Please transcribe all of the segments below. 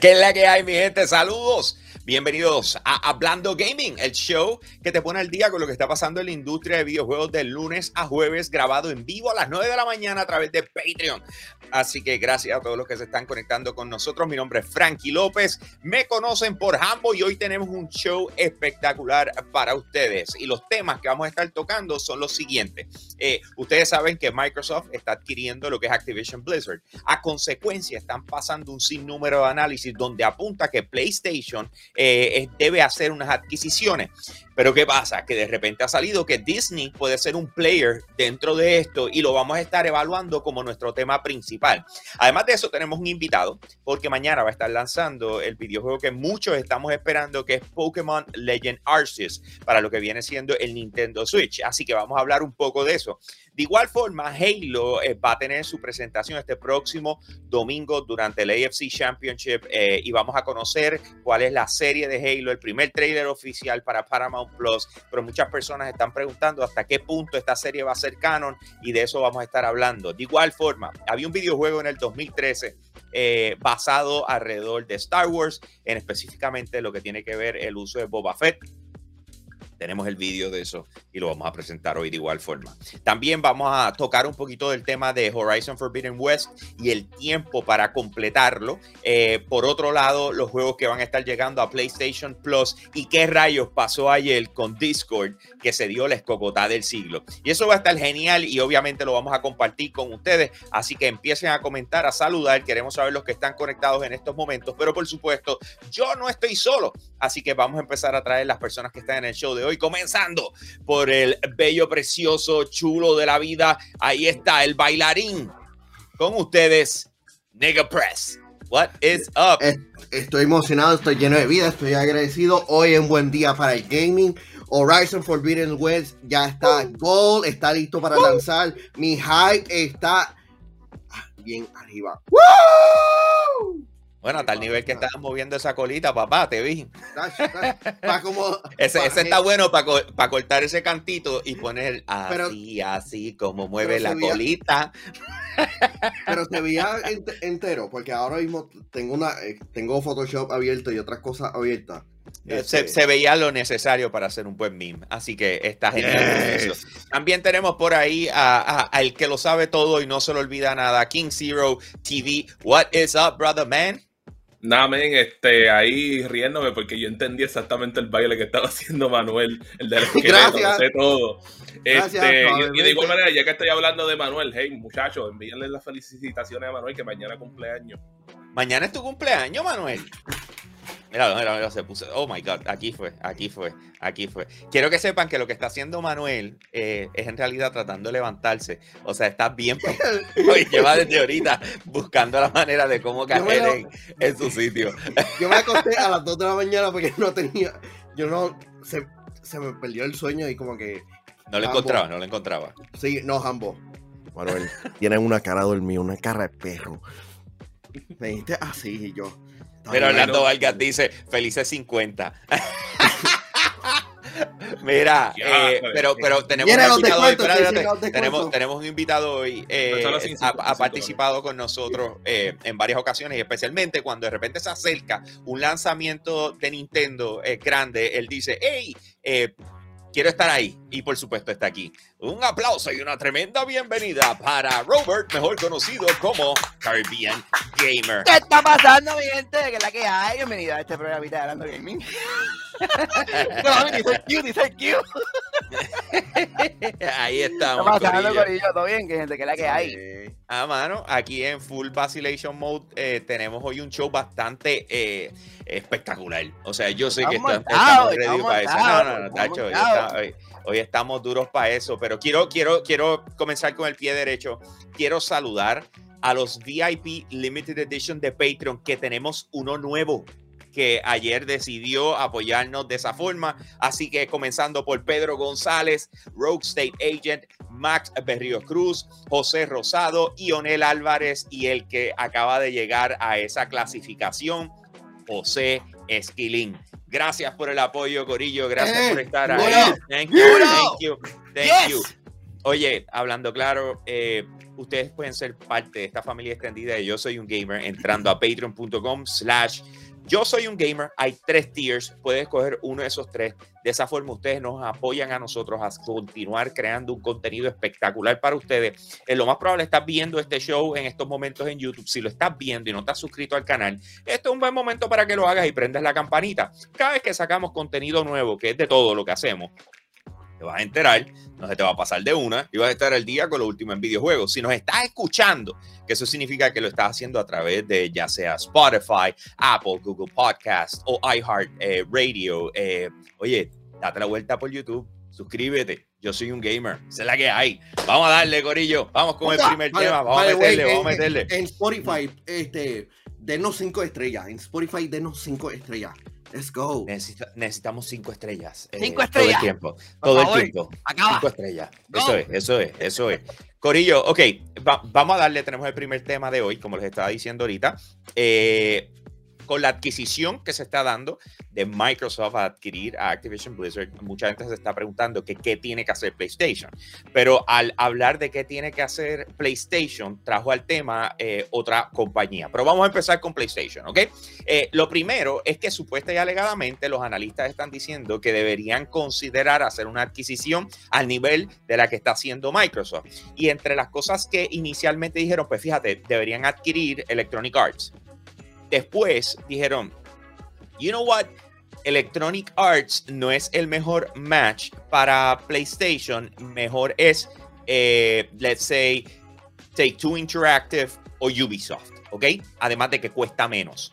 ¿Qué es la que hay, mi gente? Saludos. Bienvenidos a Hablando Gaming, el show que te pone al día con lo que está pasando en la industria de videojuegos de lunes a jueves, grabado en vivo a las 9 de la mañana a través de Patreon. Así que gracias a todos los que se están conectando con nosotros. Mi nombre es Frankie López. Me conocen por Hambo y hoy tenemos un show espectacular para ustedes. Y los temas que vamos a estar tocando son los siguientes. Eh, ustedes saben que Microsoft está adquiriendo lo que es Activision Blizzard. A consecuencia, están pasando un sinnúmero de análisis donde apunta que PlayStation eh, debe hacer unas adquisiciones. Pero ¿qué pasa? Que de repente ha salido que Disney puede ser un player dentro de esto y lo vamos a estar evaluando como nuestro tema principal. Además de eso, tenemos un invitado porque mañana va a estar lanzando el videojuego que muchos estamos esperando, que es Pokémon Legend Arceus, para lo que viene siendo el Nintendo Switch. Así que vamos a hablar un poco de eso. De igual forma, Halo eh, va a tener su presentación este próximo domingo durante el AFC Championship eh, y vamos a conocer cuál es la serie de Halo, el primer trailer oficial para Paramount Plus, pero muchas personas están preguntando hasta qué punto esta serie va a ser canon y de eso vamos a estar hablando. De igual forma, había un videojuego en el 2013 eh, basado alrededor de Star Wars, en específicamente lo que tiene que ver el uso de Boba Fett tenemos el vídeo de eso y lo vamos a presentar hoy de igual forma. También vamos a tocar un poquito del tema de Horizon Forbidden West y el tiempo para completarlo. Eh, por otro lado, los juegos que van a estar llegando a PlayStation Plus y qué rayos pasó ayer con Discord que se dio la escocotá del siglo. Y eso va a estar genial y obviamente lo vamos a compartir con ustedes. Así que empiecen a comentar, a saludar. Queremos saber los que están conectados en estos momentos. Pero por supuesto, yo no estoy solo. Así que vamos a empezar a traer las personas que están en el show de hoy, comenzando por el bello, precioso, chulo de la vida. Ahí está el bailarín con ustedes, Nigga Press. What is up? Estoy emocionado, estoy lleno de vida, estoy agradecido. Hoy es un buen día para el gaming. Horizon Forbidden West ya está gold, está listo para lanzar. Mi hype está bien arriba. Bueno, a tal nivel que estás moviendo esa colita, papá, te vi. ese, está bueno para cortar ese cantito y poner así, así como mueve la colita. Pero se veía entero, porque ahora mismo tengo una eh, tengo Photoshop abierto y otras cosas abiertas. Eh, este se, veía lo necesario para hacer un buen meme, así que está genial. También tenemos por ahí al que lo sabe todo y no se lo olvida nada, King Zero TV. What is up, brother man? Nada, men, este, ahí riéndome porque yo entendí exactamente el baile que estaba haciendo Manuel, el del esqueleto, lo sé todo. Este, y, de igual manera, ya que estoy hablando de Manuel, hey, muchachos, envíenle las felicitaciones a Manuel que mañana cumpleaños. Mañana es tu cumpleaños, Manuel. Mira, mira, mira, se puso. Oh my God, aquí fue, aquí fue, aquí fue. Quiero que sepan que lo que está haciendo Manuel eh, es en realidad tratando de levantarse. O sea, está bien. lleva desde ahorita buscando la manera de cómo caer en, su sitio. Yo me acosté a las 2 de la mañana porque no tenía. Yo no. Se, se me perdió el sueño y como que. No lo encontraba, no lo encontraba. Sí, no, Jambo. Manuel, tiene una cara dormida, una cara de perro. Me dijiste así y yo. Pero Orlando Vargas dice, felices 50. Mira, eh, pero, pero tenemos un invitado hoy, tenemos, tenemos un invitado hoy, eh, ha, participado con nosotros eh, en varias ocasiones y especialmente cuando de repente se acerca un lanzamiento de Nintendo grande, él dice, hey, quiero estar ahí y por supuesto está aquí. Un aplauso y una tremenda bienvenida para Robert, mejor conocido como Caribbean Gamer. ¿Qué está pasando, mi gente? ¿Qué es la que hay? Bienvenida a este programa de Hablando Gaming. dice Q, dice Q. Ahí estamos. ¿Qué está pasando, Corillo? ¿Todo bien? ¿Qué gente? ¿Qué es la que hay? Ah, mano, aquí en Full Vacillation Mode eh, tenemos hoy un show bastante eh, espectacular. O sea, yo sé que estamos ready para eso. No, no, no, Tacho, hoy estamos duros para eso, pero quiero, quiero, quiero comenzar con el pie derecho. Quiero saludar a los VIP Limited Edition de Patreon, que tenemos uno nuevo que ayer decidió apoyarnos de esa forma. Así que comenzando por Pedro González, Rogue State Agent, Max Berrío Cruz, José Rosado, Ionel Álvarez y el que acaba de llegar a esa clasificación, José Esquilín. Gracias por el apoyo, Corillo. Gracias por estar ahí. Thank you, thank you, thank you. Oye, hablando claro, eh, ustedes pueden ser parte de esta familia extendida de Yo Soy un Gamer entrando a patreon.com slash yo soy un gamer, hay tres tiers, puedes escoger uno de esos tres. De esa forma ustedes nos apoyan a nosotros a continuar creando un contenido espectacular para ustedes. Es lo más probable estás viendo este show en estos momentos en YouTube. Si lo estás viendo y no estás suscrito al canal, este es un buen momento para que lo hagas y prendas la campanita. Cada vez que sacamos contenido nuevo, que es de todo lo que hacemos, te vas a enterar, no se te va a pasar de una y vas a estar al día con lo último en videojuegos. Si nos estás escuchando, que eso significa que lo estás haciendo a través de ya sea Spotify, Apple, Google Podcast o iHeart eh, Radio, eh, oye, date la vuelta por YouTube, suscríbete. Yo soy un gamer, esa es la que hay. Vamos a darle, Corillo. Vamos con el primer tema. Vamos a meterle, vamos a meterle. En, Spotify, este, denos cinco estrellas. En Spotify, denos cinco estrellas. Let's go. necesitamos cinco estrellas. Eh, cinco estrellas. Todo el tiempo. todo el tiempo. Cinco estrellas. Eso es, eso es, eso es. Corillo, ok, vamos a darle, tenemos el primer tema de hoy, como les estaba diciendo ahorita. Eh, con la adquisición que se está dando de Microsoft a adquirir a Activision Blizzard, mucha gente se está preguntando qué tiene que hacer PlayStation. Pero al hablar de qué tiene que hacer PlayStation, trajo al tema eh, otra compañía. Pero vamos a empezar con PlayStation, ¿ok? Eh, lo primero es que supuesta y alegadamente los analistas están diciendo que deberían considerar hacer una adquisición al nivel de la que está haciendo Microsoft. Y entre las cosas que inicialmente dijeron, pues fíjate, deberían adquirir Electronic Arts. Después dijeron, you know what? Electronic Arts no es el mejor match para PlayStation. Mejor es, eh, let's say, Take Two Interactive o Ubisoft, ¿ok? Además de que cuesta menos.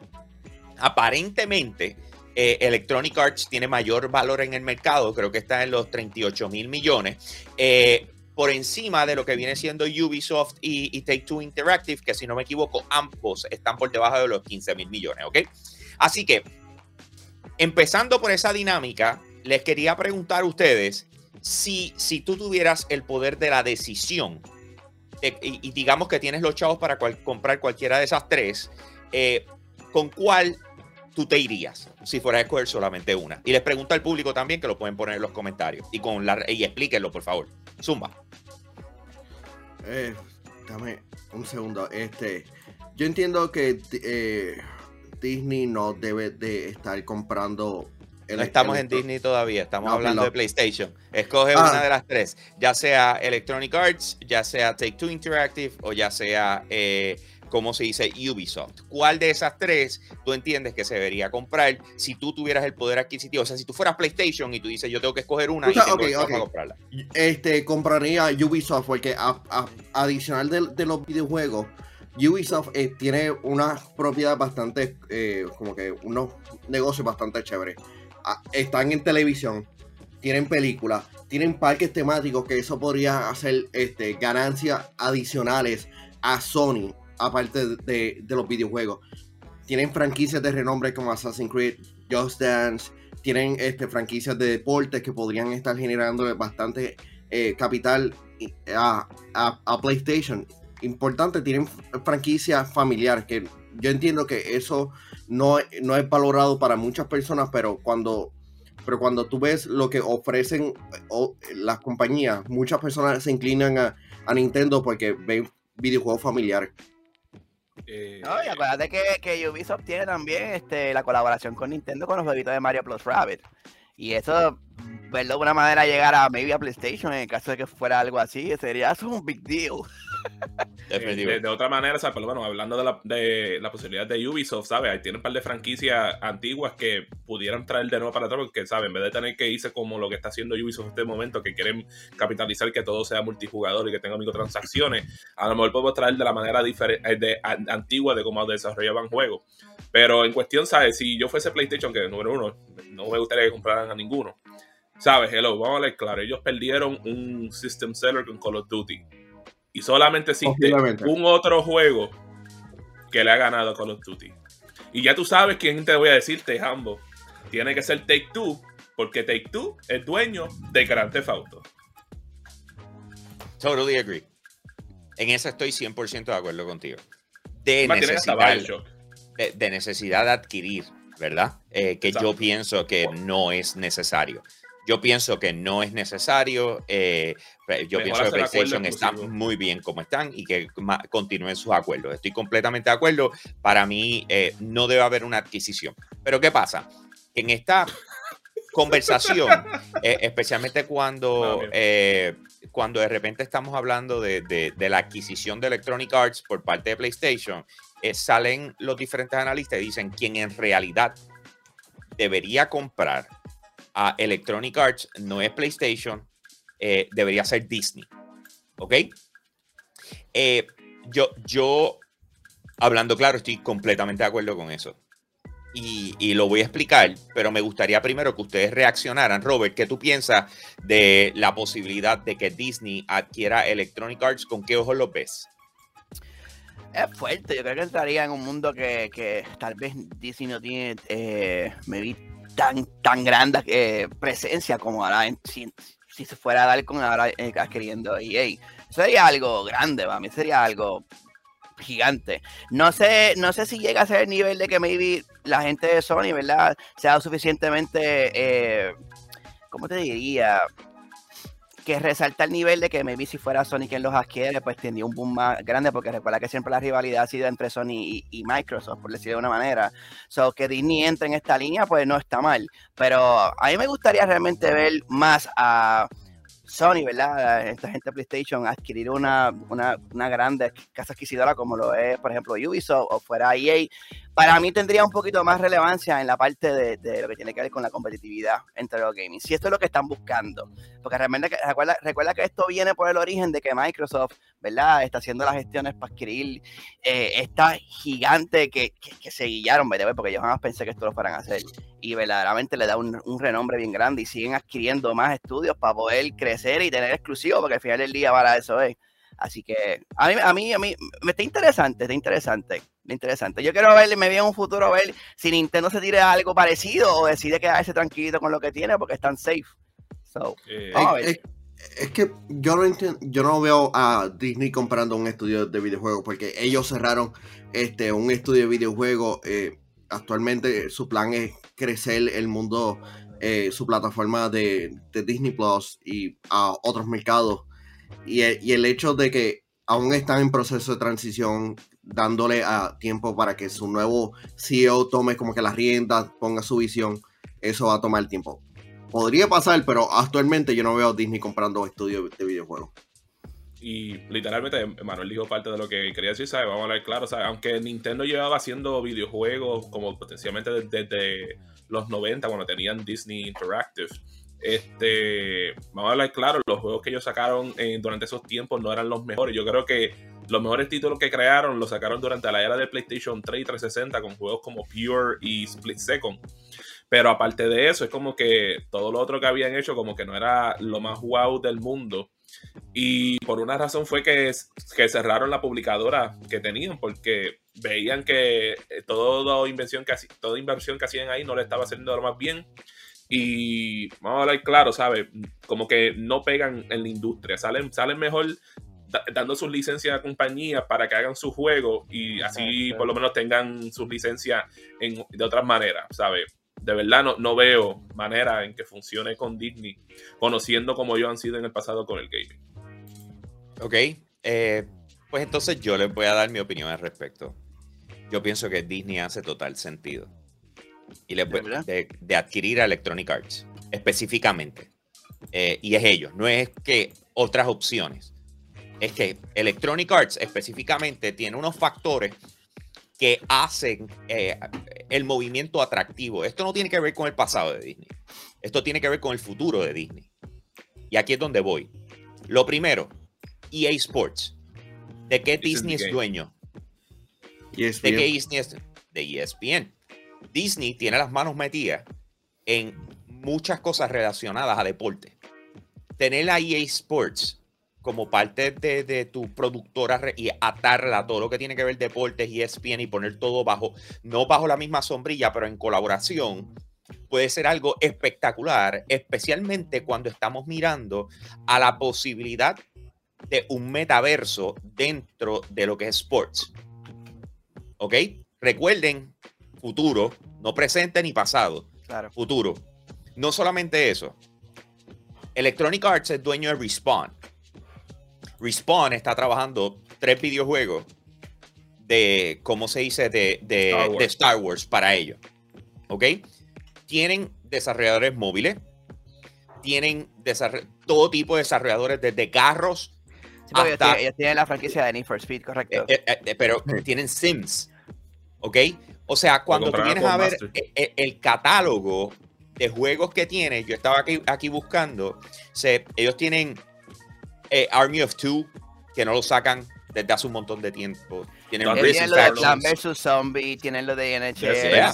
Aparentemente, eh, Electronic Arts tiene mayor valor en el mercado, creo que está en los 38 mil millones. Eh, por encima de lo que viene siendo Ubisoft y, Take Two Interactive, que si no me equivoco, ambos están por debajo de los 15 mil millones, ¿ok? Así que, empezando por esa dinámica, les quería preguntar a ustedes si, si tú tuvieras el poder de la decisión y, digamos que tienes los chavos para comprar cualquiera de esas tres, eh, ¿con cuál tú te irías si fuera a escoger solamente una? Y les pregunto al público también que lo pueden poner en los comentarios y, con la, y explíquenlo, por favor. Zumba. Eh, dame un segundo. Este, yo entiendo que eh, Disney no debe de estar comprando. no estamos en Disney todavía, estamos hablando de PlayStation. Escoge ah. una de las tres, ya sea Electronic Arts, ya sea Take Two Interactive o ya sea eh, como se dice Ubisoft. ¿Cuál de esas tres tú entiendes que se debería comprar si tú tuvieras el poder adquisitivo? O sea, si tú fueras PlayStation y tú dices yo tengo que escoger una y tengo que comprarla. Este, compraría Ubisoft porque adicional de, los videojuegos, Ubisoft eh, tiene una propiedad bastante, eh, como que unos negocios bastante chéveres. Están en televisión, tienen películas, tienen parques temáticos que eso podría hacer este, ganancias adicionales a Sony aparte de, los videojuegos. Tienen franquicias de renombre como Assassin's Creed, Just Dance, tienen este, franquicias de deportes que podrían estar generando bastante eh, capital a, PlayStation. Importante, tienen franquicias familiares que yo entiendo que eso no, no es valorado para muchas personas, pero cuando pero cuando tú ves lo que ofrecen las compañías, muchas personas se inclinan a, a Nintendo porque ven videojuegos familiares. Eh, no, y acuérdate que, que, Ubisoft tiene también este, la colaboración con Nintendo con los bebitos de Mario Plus Rabbit. Y eso, verlo de una manera llegar a maybe a PlayStation en el caso de que fuera algo así, sería un big deal. Eh, de, otra manera, ¿sabes? Pero bueno, hablando de la, de la posibilidad de Ubisoft, ¿sabes? Ahí tienen un par de franquicias antiguas que pudieran traer de nuevo para atrás, porque, ¿sabes? En vez de tener que irse como lo que está haciendo Ubisoft en este momento, que quieren capitalizar que todo sea multijugador y que tenga microtransacciones, a lo mejor podemos traer de la manera diferente, eh, de, antigua de cómo desarrollaban juegos. Pero en cuestión, ¿sabes? Si yo fuese PlayStation, que número uno, no me gustaría que compraran a ninguno. ¿Sabes? Hello, vamos a ver claro. Ellos perdieron un System Seller con Call of Duty y solamente existe un otro juego que le ha ganado a Call of Duty. Y ya tú sabes quién te voy a decirte, Hambo. Tiene que ser Take Two, porque Take Two es dueño de Grand Theft Auto. Totally agree. En eso estoy 100% de acuerdo contigo. De necesidad, de, necesidad de adquirir, ¿verdad? Eh, que yo pienso que no es necesario. Yo pienso que no es necesario. Eh, yo pienso que PlayStation está muy bien como están y que continúen sus acuerdos. Estoy completamente de acuerdo. Para mí eh, no debe haber una adquisición. Pero ¿qué pasa? En esta conversación, eh, especialmente cuando, cuando de repente estamos hablando de, de, la adquisición de Electronic Arts por parte de PlayStation, salen los diferentes analistas y dicen quién en realidad debería comprar a Electronic Arts, no es PlayStation, eh, debería ser Disney. ¿Ok? Eh, yo, yo, hablando claro, estoy completamente de acuerdo con eso. Y, lo voy a explicar, pero me gustaría primero que ustedes reaccionaran. Robert, ¿qué tú piensas de la posibilidad de que Disney adquiera Electronic Arts? ¿Con qué ojos lo ves? Es fuerte, yo creo que entraría en un mundo que, tal vez Disney no tiene, eh, tan, tan grande eh, presencia como ahora si, se fuera a dar con ahora eh, adquiriendo EA. Sería algo grande, para mí sería algo gigante. No sé, no sé si llega a ser el nivel de que maybe la gente de Sony, ¿verdad? Sea suficientemente, eh, ¿cómo te diría? Que resalta el nivel de que maybe si fuera Sony quien los adquiere, pues tendría un boom más grande, porque recuerda que siempre la rivalidad ha sido entre Sony y, Microsoft, por decirlo de una manera. So, que Disney entre en esta línea, pues no está mal. Pero a mí me gustaría realmente ver más a Sony, ¿verdad? Esta gente de PlayStation adquirir una, una, una grande casa adquisidora como lo es, por ejemplo, Ubisoft o fuera EA, para mí tendría un poquito más relevancia en la parte de, lo que tiene que ver con la competitividad entre los gaming. Si esto es lo que están buscando. Porque realmente recuerda, recuerda que esto viene por el origen de que Microsoft, ¿verdad? Está haciendo las gestiones para adquirir eh, esta gigante que, que, se guillaron, ¿verdad? Porque yo jamás pensé que esto lo fueran a hacer. Y verdaderamente le da un, un, renombre bien grande y siguen adquiriendo más estudios para poder crecer y tener exclusivos, porque al final del día para eso es. Así que a mí, a mí, a mí me está interesante, está interesante interesante. Yo quiero ver, me vi en un futuro ver si Nintendo se tire algo parecido o decide quedarse tranquilo con lo que tiene porque están safe. Eh, es, que yo no yo no veo a Disney comprando un estudio de videojuegos porque ellos cerraron este un estudio de videojuegos. Eh, actualmente su plan es crecer el mundo, eh, su plataforma de, Disney Plus y a otros mercados. Y, y el hecho de que aún están en proceso de transición, dándole a tiempo para que su nuevo CEO tome como que las riendas, ponga su visión, eso va a tomar tiempo. Podría pasar, pero actualmente yo no veo a Disney comprando estudios de videojuegos. Y literalmente Manuel dijo parte de lo que quería decir, ¿sabes? Vamos a hablar claro, ¿sabes? Aunque Nintendo llevaba haciendo videojuegos como potencialmente desde, los 90, cuando tenían Disney Interactive, este, vamos a hablar claro, los juegos que ellos sacaron durante esos tiempos no eran los mejores. Yo creo que los mejores títulos que crearon los sacaron durante la era de PlayStation 3 y 360 con juegos como Pure y Split Second. Pero aparte de eso, es como que todo lo otro que habían hecho como que no era lo más wow del mundo. Y por una razón fue que, que cerraron la publicadora que tenían porque veían que toda invención que, toda inversión que hacían ahí no le estaba haciendo lo más bien. Y vamos a hablar claro, ¿sabes? Como que no pegan en la industria. Salen, salen mejor dando sus licencias a compañías para que hagan su juego y así por lo menos tengan sus licencias de otras maneras, ¿sabes? De verdad no, no veo manera en que funcione con Disney, conociendo como ellos han sido en el pasado con el gaming. Ok, eh, pues entonces yo les voy a dar mi opinión al respecto. Yo pienso que Disney hace total sentido. Y le, de, de, adquirir a Electronic Arts, específicamente. Eh, y es ellos, no es que otras opciones es que Electronic Arts específicamente tiene unos factores que hacen eh, el movimiento atractivo. Esto no tiene que ver con el pasado de Disney. Esto tiene que ver con el futuro de Disney. Y aquí es donde voy. Lo primero, EA Sports. ¿De qué Disney es dueño? ¿De qué Disney es? De ESPN. Disney tiene las manos metidas en muchas cosas relacionadas a deporte. Tener la EA Sports como parte de, tu productora y atarla a todo lo que tiene que ver deportes y ESPN y poner todo bajo, no bajo la misma sombrilla, pero en colaboración, puede ser algo espectacular, especialmente cuando estamos mirando a la posibilidad de un metaverso dentro de lo que es sports. ¿Ok? Recuerden, futuro, no presente ni pasado. Claro. Futuro. No solamente eso, Electronic Arts es dueño de Respawn. Respawn está trabajando tres videojuegos de, ¿cómo se dice? De, de, Star, Wars. para ellos. ¿Ok? Tienen desarrolladores móviles, tienen todo tipo de desarrolladores desde carros hasta... Ellos tienen la franquicia de Need for Speed, correcto. Eh, eh, eh, pero tienen Sims, ¿ok? O sea, cuando tú vienes a ver el, catálogo de juegos que tiene, yo estaba aquí, aquí buscando, ellos tienen Army of Two, que no lo sacan desde hace un montón de tiempo. Tienen, tienen lo de Plan vs. Zombie, tienen lo de NHL,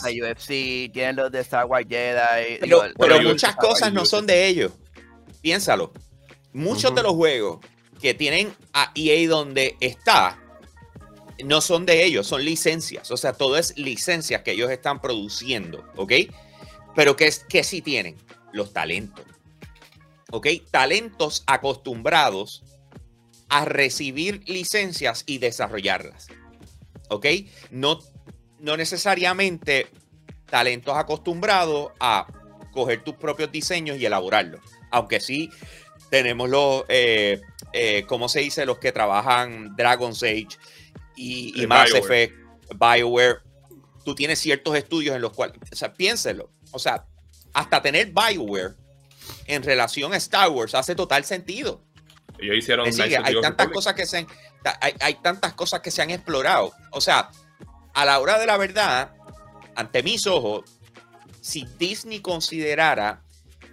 de UFC, tienen lo de Star Wars Jedi. Pero, muchas cosas no son de ellos. Piénsalo. Muchos de los juegos que tienen a EA donde está no son de ellos, son licencias. O sea, todo es licencias que ellos están produciendo, ¿ok? Pero que, que sí tienen los talentos. ¿Ok? Talentos acostumbrados a recibir licencias y desarrollarlas. ¿Ok? No, no necesariamente talentos acostumbrados a coger tus propios diseños y elaborarlos. Aunque sí tenemos los, eh, eh, ¿cómo se dice? Los que trabajan Dragon's Age y, y Mass Effect, BioWare. Tú tienes ciertos estudios en los cuales, o sea, piénselo. O sea, hasta tener BioWare en relación a Star Wars hace total sentido. Ellos hicieron hay tantas cosas que se han, hay, tantas cosas que se han explorado. O sea, a la hora de la verdad, ante mis ojos, si Disney considerara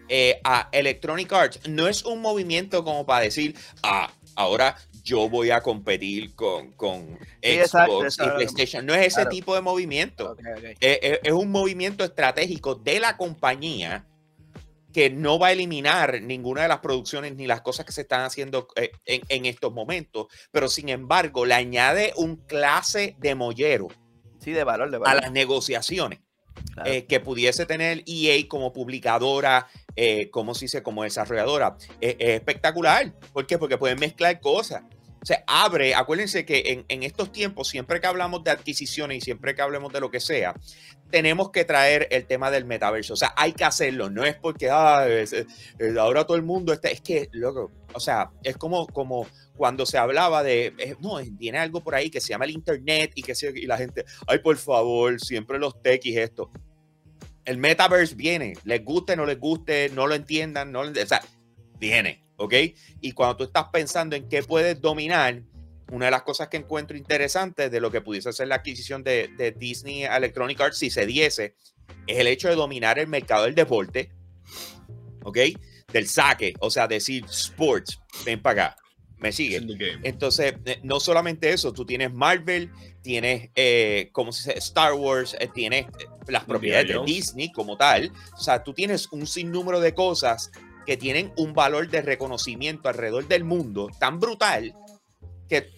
eh, a Electronic Arts, no es un movimiento como para decir, ah, ahora yo voy a competir con, con Xbox y PlayStation. No es ese tipo de movimiento. es, un movimiento estratégico de la compañía que no va a eliminar ninguna de las producciones ni las cosas que se están haciendo eh, en, estos momentos, pero sin embargo le añade un clase de mollero sí, de valor, a las negociaciones eh, que pudiese tener EA como publicadora, eh, como se dice, como desarrolladora. es espectacular. ¿Por qué? Porque pueden mezclar cosas se abre, acuérdense que en, estos tiempos, siempre que hablamos de adquisiciones y siempre que hablemos de lo que sea, tenemos que traer el tema del metaverso. O sea, hay que hacerlo. No es porque ah, ahora todo el mundo está. Es que, loco, o sea, es como, como cuando se hablaba de. no, tiene algo por ahí que se llama el Internet y que y la gente. Ay, por favor, siempre los techis, esto. El metaverse viene, les guste, no les guste, no lo entiendan, no, o sea, viene. ¿Ok? Y cuando tú estás pensando en qué puedes dominar, una de las cosas que encuentro interesantes de lo que pudiese ser la adquisición de, Disney Electronic Arts si se diese, es el hecho de dominar el mercado del deporte, ¿ok? Del saque, o sea, decir sports, ven para acá, me sigue. Entonces, eh, no solamente eso, tú tienes Marvel, tienes, eh, como se dice, Star Wars, eh, tienes las propiedades de Disney como tal, o sea, tú tienes un sinnúmero de cosas que tienen un valor de reconocimiento alrededor del mundo tan brutal que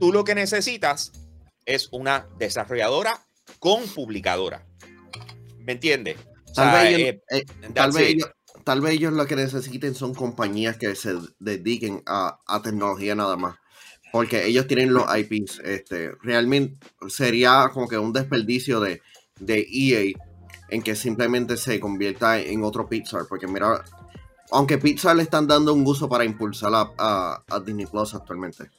tú lo que necesitas es una desarrolladora con publicadora. ¿Me entiendes? Eh, eh, tal, vez ellos, lo que necesiten son compañías que se dediquen a, tecnología nada más. Porque ellos tienen los IPs. Este, realmente sería como que un desperdicio de, de EA en que simplemente se convierta en otro Pixar. Porque mira, aunque Pixar le están dando un uso para impulsar a, Disney Plus actualmente.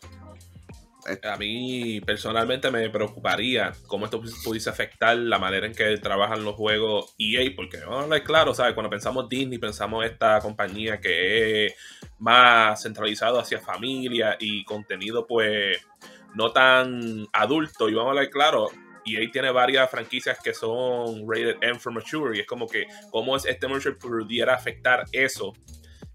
A mí personalmente me preocuparía cómo esto pudiese afectar la manera en que trabajan los juegos EA, porque claro, ¿sabes? cuando pensamos Disney, pensamos esta compañía que es más centralizado hacia familia y contenido pues no tan adulto. Y vamos a hablar claro, y ahí tiene varias franquicias que son rated M for mature y es como que cómo es este merger pudiera afectar eso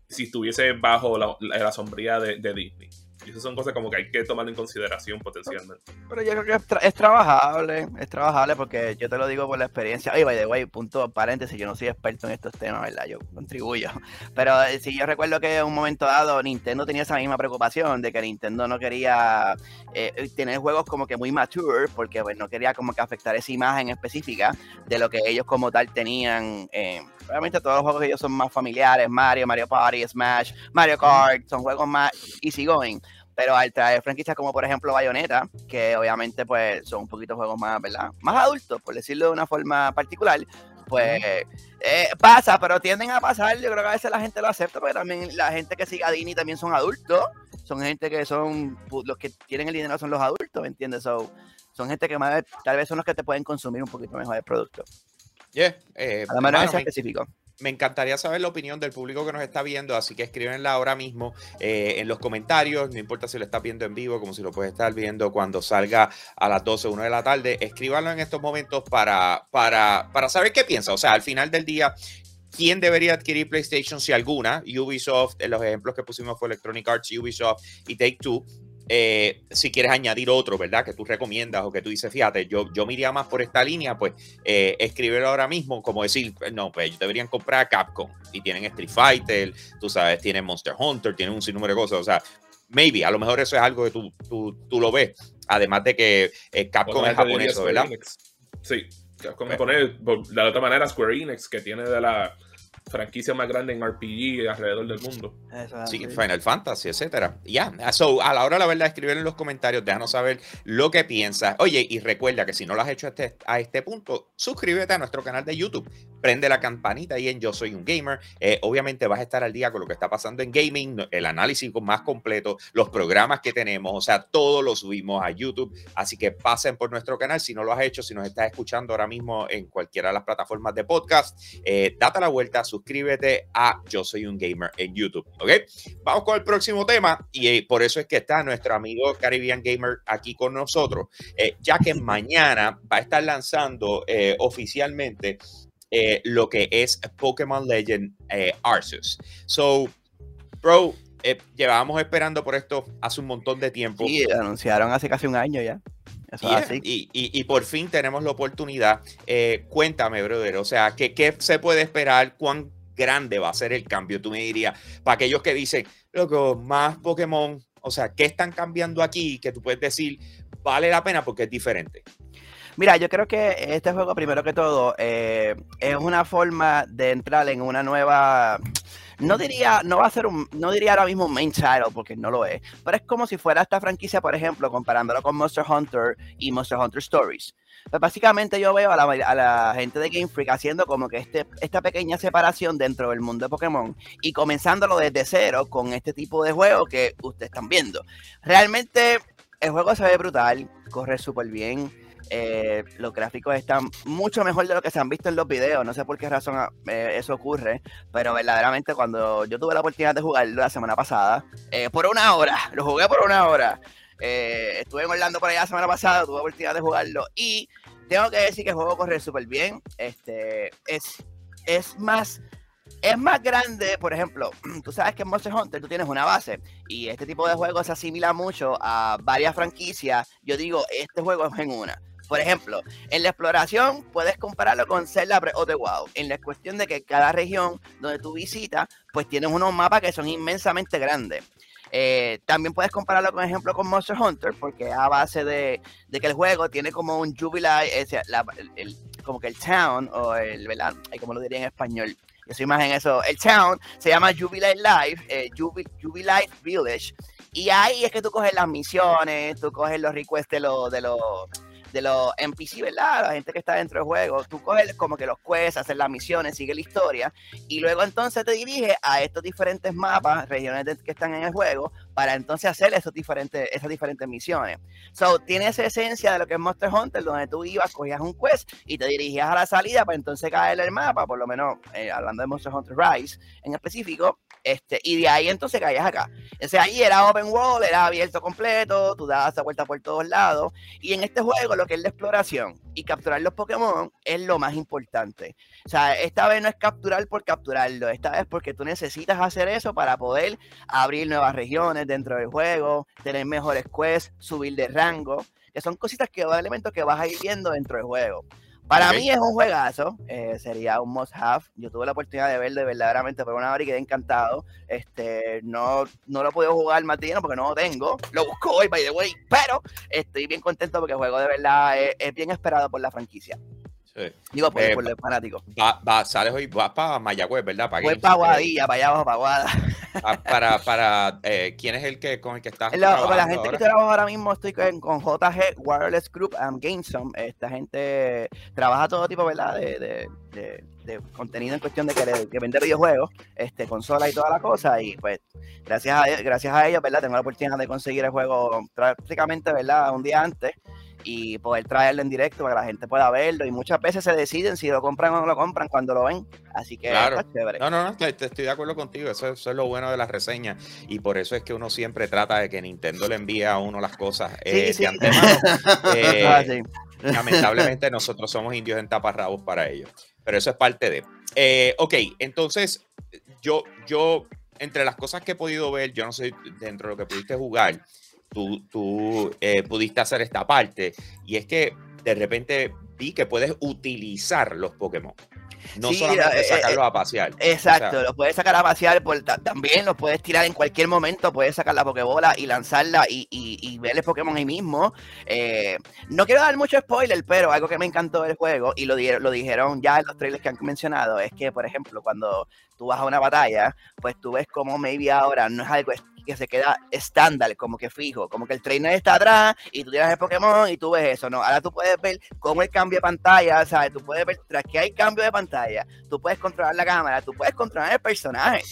si estuviese bajo la, la, sombría de, de Disney. Y esas son cosas como que hay que tomar en consideración potencialmente. Pero yo creo que es, trabajable, es trabajable porque yo te lo digo por la experiencia. Oye, by the way, punto paréntesis, yo no soy experto en estos temas, ¿verdad? Yo contribuyo. Pero eh, si yo recuerdo que en un momento dado Nintendo tenía esa misma preocupación de que Nintendo no quería eh, tener juegos como que muy mature porque pues, no quería como que afectar esa imagen específica de lo que ellos como tal tenían. Eh, obviamente todos los juegos que ellos son más familiares, Mario, Mario Party, Smash, Mario Kart, son juegos más easy going. Pero al traer franquicias como por ejemplo Bayonetta, que obviamente pues son un poquito juegos más, ¿verdad? Más adultos, por decirlo de una forma particular, pues eh, pasa, pero tienden a pasar. Yo creo que a veces la gente lo acepta, porque también la gente que sigue a Dini también son adultos. Son gente que son, los que tienen el dinero son los adultos, ¿me entiendes? So, son gente que más, tal vez son los que te pueden consumir un poquito mejor el producto. Yeah, eh, a la manera específico me encantaría saber la opinión del público que nos está viendo, así que escríbenla ahora mismo eh, en los comentarios, no importa si lo estás viendo en vivo, como si lo puedes estar viendo cuando salga a las 12 o 1 de la tarde, escríbanlo en estos momentos para, para, para saber qué piensa, o sea, al final del día, ¿quién debería adquirir PlayStation si alguna? Ubisoft, en los ejemplos que pusimos fue Electronic Arts, Ubisoft y Take Two. Eh, si quieres añadir otro, ¿verdad? Que tú recomiendas o que tú dices, fíjate, yo, yo me iría más por esta línea, pues eh, escríbelo ahora mismo, como decir, no, pues ellos deberían comprar Capcom y tienen Street Fighter, tú sabes, tienen Monster Hunter, tienen un sinnúmero de cosas, o sea, maybe, a lo mejor eso es algo que tú, tú, tú lo ves, además de que eh, Capcom es japonés, ¿verdad? Sí, Capcom es japonés, de la otra manera Square Enix, que tiene de la franquicia más grande en RPG alrededor del mundo. Sí, Final Fantasy, etcétera. Ya, a la hora la verdad, escribir en los comentarios, déjanos saber lo que piensas. Oye, y recuerda que si no lo has hecho a este, a este punto, suscríbete a nuestro canal de YouTube, prende la campanita ahí en Yo Soy un Gamer. Eh, obviamente vas a estar al día con lo que está pasando en gaming, el análisis más completo, los programas que tenemos, o sea, todo lo subimos a YouTube. Así que pasen por nuestro canal si no lo has hecho, si nos estás escuchando ahora mismo en cualquiera de las plataformas de podcast, eh, date la vuelta, suscríbete a Yo Soy un Gamer en YouTube. ¿Ok? Vamos con el próximo tema y eh, por eso es que está nuestro amigo Caribbean Gamer aquí con nosotros, eh, ya que mañana va a estar lanzando eh, oficialmente lo que es Pokémon Legend Arceus. So, bro, llevábamos esperando por esto hace un montón de tiempo. Sí, anunciaron hace casi un año ya. Y, y, por fin tenemos la oportunidad. Eh, cuéntame, brother, o sea, ¿qué, ¿qué, se puede esperar? ¿Cuán grande va a ser el cambio? Tú me dirías, para aquellos que dicen, loco, más Pokémon, o sea, ¿qué están cambiando aquí? Que tú puedes decir, vale la pena porque es diferente. Mira, yo creo que este juego, primero que todo, eh, es una forma de entrar en una nueva no diría, no va a ser un, no diría ahora mismo un main title, porque no lo es, pero es como si fuera esta franquicia, por ejemplo, comparándolo con Monster Hunter y Monster Hunter Stories. Pues básicamente yo veo a la, gente de Game Freak haciendo como que este, esta pequeña separación dentro del mundo de Pokémon y comenzándolo desde cero con este tipo de juego que ustedes están viendo. Realmente el juego se ve brutal, corre súper bien eh, los gráficos están mucho mejor de lo que se han visto en los videos. No sé por qué razón eh, eso ocurre, pero verdaderamente cuando yo tuve la oportunidad de jugarlo la semana pasada, eh, por una hora, lo jugué por una hora. estuve en Orlando por allá la semana pasada, tuve la oportunidad de jugarlo y tengo que decir que el juego corre súper bien. Este, es, es más es más grande, por ejemplo, tú sabes que en Monster Hunter tú tienes una base y este tipo de juegos se asimila mucho a varias franquicias. Yo digo, este juego es en una. Por ejemplo, en la exploración puedes compararlo con Zelda of the Wild, en la cuestión de que cada región donde tú visitas, pues tienes unos mapas que son inmensamente grandes. Eh, también puedes compararlo, por ejemplo, con Monster Hunter, porque a base de, que el juego tiene como un Jubilee, como que el town, o el, ¿verdad? Como lo diría en español, yo soy más en eso. El town se llama Jubilee Life, eh, Village, y ahí es que tú coges las misiones, tú coges los requests de los, de los de los NPC, ¿verdad? La gente que está dentro del juego. Tú coges como que los quests, haces las misiones, sigue la historia y luego entonces te diriges a estos diferentes mapas, regiones que están en el juego para entonces hacer esos diferentes, esas diferentes misiones. So, tiene esa esencia de lo que es Monster Hunter, donde tú ibas, cogías un quest y te dirigías a la salida para entonces caer el mapa, por lo menos eh, hablando de Monster Hunter Rise en específico, este, y de ahí entonces caías acá. Ese ahí era open world, era abierto completo, tú dabas la vuelta por todos lados, y en este juego lo que es la exploración y capturar los Pokémon es lo más importante. O sea, esta vez no es capturar por capturarlo, esta vez porque tú necesitas hacer eso para poder abrir nuevas regiones dentro del juego, tener mejores quests, subir de rango, que son cositas que elementos que vas a ir viendo dentro del juego. Para mí es un juegazo, eh, sería un must have. Yo tuve la oportunidad de verlo verdaderamente por una hora y quedé encantado. Este, no, no lo puedo jugar más lleno porque no lo tengo. Lo busco hoy, by the way, pero estoy bien contento porque el juego de verdad es, bien esperado por la franquicia. Digo, por, eh, el fanático. Va, sales hoy, vas para Mayagüez, ¿verdad? Para Voy para Guadilla, para allá abajo, para Guada. Para, para eh, ¿quién es el que con el que estás? La, la gente que trabaja ahora mismo estoy con, con, JG Wireless Group and Gamesome. Esta gente trabaja todo tipo, ¿verdad? De, de, de, contenido en cuestión de que, vender videojuegos, este, consola y toda la cosa. Y pues, gracias a, gracias a ellos, ¿verdad? Tengo la oportunidad de conseguir el juego prácticamente, ¿verdad? Un día antes y poder traerlo en directo para que la gente pueda verlo. Y muchas veces se deciden si lo compran o no lo compran cuando lo ven. Así que claro. chévere. No, no, no, estoy, de acuerdo contigo. Eso, es lo bueno de las reseñas. Y por eso es que uno siempre trata de que Nintendo le envíe a uno las cosas eh, de antemano. Eh, lamentablemente nosotros somos indios en taparrabos para ellos. Pero eso es parte de. Eh, ok, entonces yo, yo, entre las cosas que he podido ver, yo no sé dentro de lo que pudiste jugar tú, eh, pudiste hacer esta parte. Y es que de repente vi que puedes utilizar los Pokémon. No solamente eh, sacarlos eh, a pasear. Exacto, los puedes sacar a pasear, también los puedes tirar en cualquier momento, puedes sacar la Pokébola y lanzarla y, y, ver el Pokémon ahí mismo. no quiero dar mucho spoiler, pero algo que me encantó del juego, y lo, lo dijeron ya en los trailers que han mencionado, es que, por ejemplo, cuando tú vas a una batalla, pues tú ves como maybe ahora no es algo que se queda estándar, como que fijo, como que el trainer está atrás y tú tiras el Pokémon y tú ves eso, ¿no? Ahora tú puedes ver cómo el cambio de pantalla, ¿sabes? Tú puedes ver, tras que hay cambio de pantalla, tú puedes controlar la cámara, tú puedes controlar el personaje.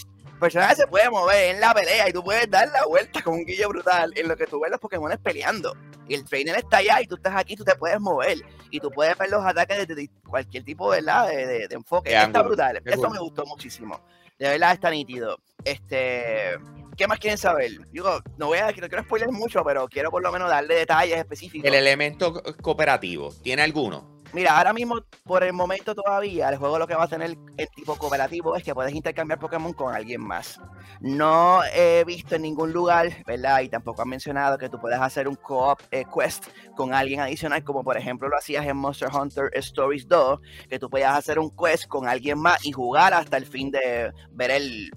Personaje se puede mover en la pelea y tú puedes dar la vuelta con un guillo brutal en lo que tú ves los Pokémon peleando. Y el trainer está allá y tú estás aquí, tú te puedes mover y tú puedes ver los ataques de, cualquier tipo ¿verdad? De, de, de enfoque. Está brutal. Esto me gustó muchísimo. De verdad está nítido. Este, ¿Qué más quieren saber? Digo, no voy a no quiero spoiler mucho, pero quiero por lo menos darle detalles específicos. El elemento cooperativo, ¿tiene alguno? Mira, ahora mismo, por el momento todavía, el juego lo que va a tener el tipo cooperativo es que puedes intercambiar Pokémon con alguien más. No he visto en ningún lugar, ¿verdad? Y tampoco han mencionado que tú puedes hacer un co-op eh, quest con alguien adicional, como por ejemplo lo hacías en Monster Hunter Stories 2, que tú podías hacer un quest con alguien más y jugar hasta el fin de ver el,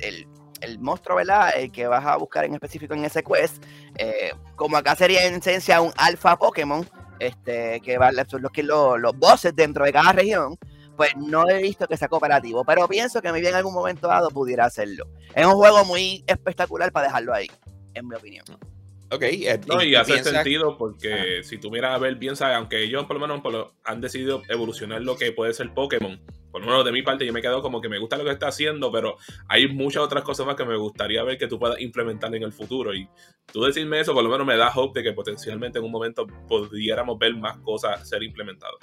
el monstruo, ¿verdad? El que vas a buscar en específico en ese quest. Eh, como acá sería en esencia un alfa Pokémon, este, que son los, que los, los bosses dentro de cada región, pues no he visto que sea cooperativo, pero pienso que bien en algún momento dado pudiera hacerlo. Es un juego muy espectacular para dejarlo ahí, en mi opinión. Ok, no, y, hace sentido porque si tú miras a ver, piensa, aunque ellos por lo menos han decidido evolucionar lo que puede ser Pokémon, por lo menos de mi parte yo me quedo como que me gusta lo que está haciendo, pero hay muchas otras cosas más que me gustaría ver que tú puedas implementar en el futuro. Y tú decirme eso, por lo menos me da hope de que potencialmente en un momento pudiéramos ver más cosas ser implementadas.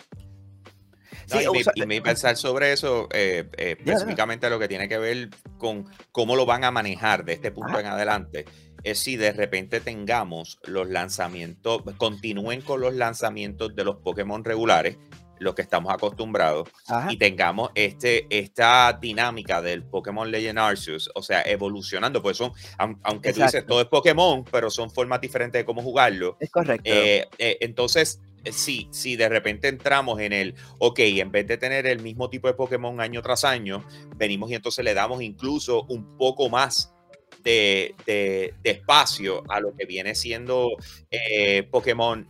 y, me, pensar sobre eso, eh, eh, específicamente lo que tiene que ver con cómo lo van a manejar de este punto en adelante es si de repente tengamos los lanzamientos, continúen con los lanzamientos de los Pokémon regulares, los que estamos acostumbrados, y tengamos este, esta dinámica del Pokémon Legend Arceus, o sea, evolucionando, pues son, aunque tú dices, todo es Pokémon, pero son formas diferentes de cómo jugarlo. Es correcto. Eh, eh, entonces, sí, si de repente entramos en el, ok, en vez de tener el mismo tipo de Pokémon año tras año, venimos y entonces le damos incluso un poco más de, espacio a lo que viene siendo eh, Pokémon,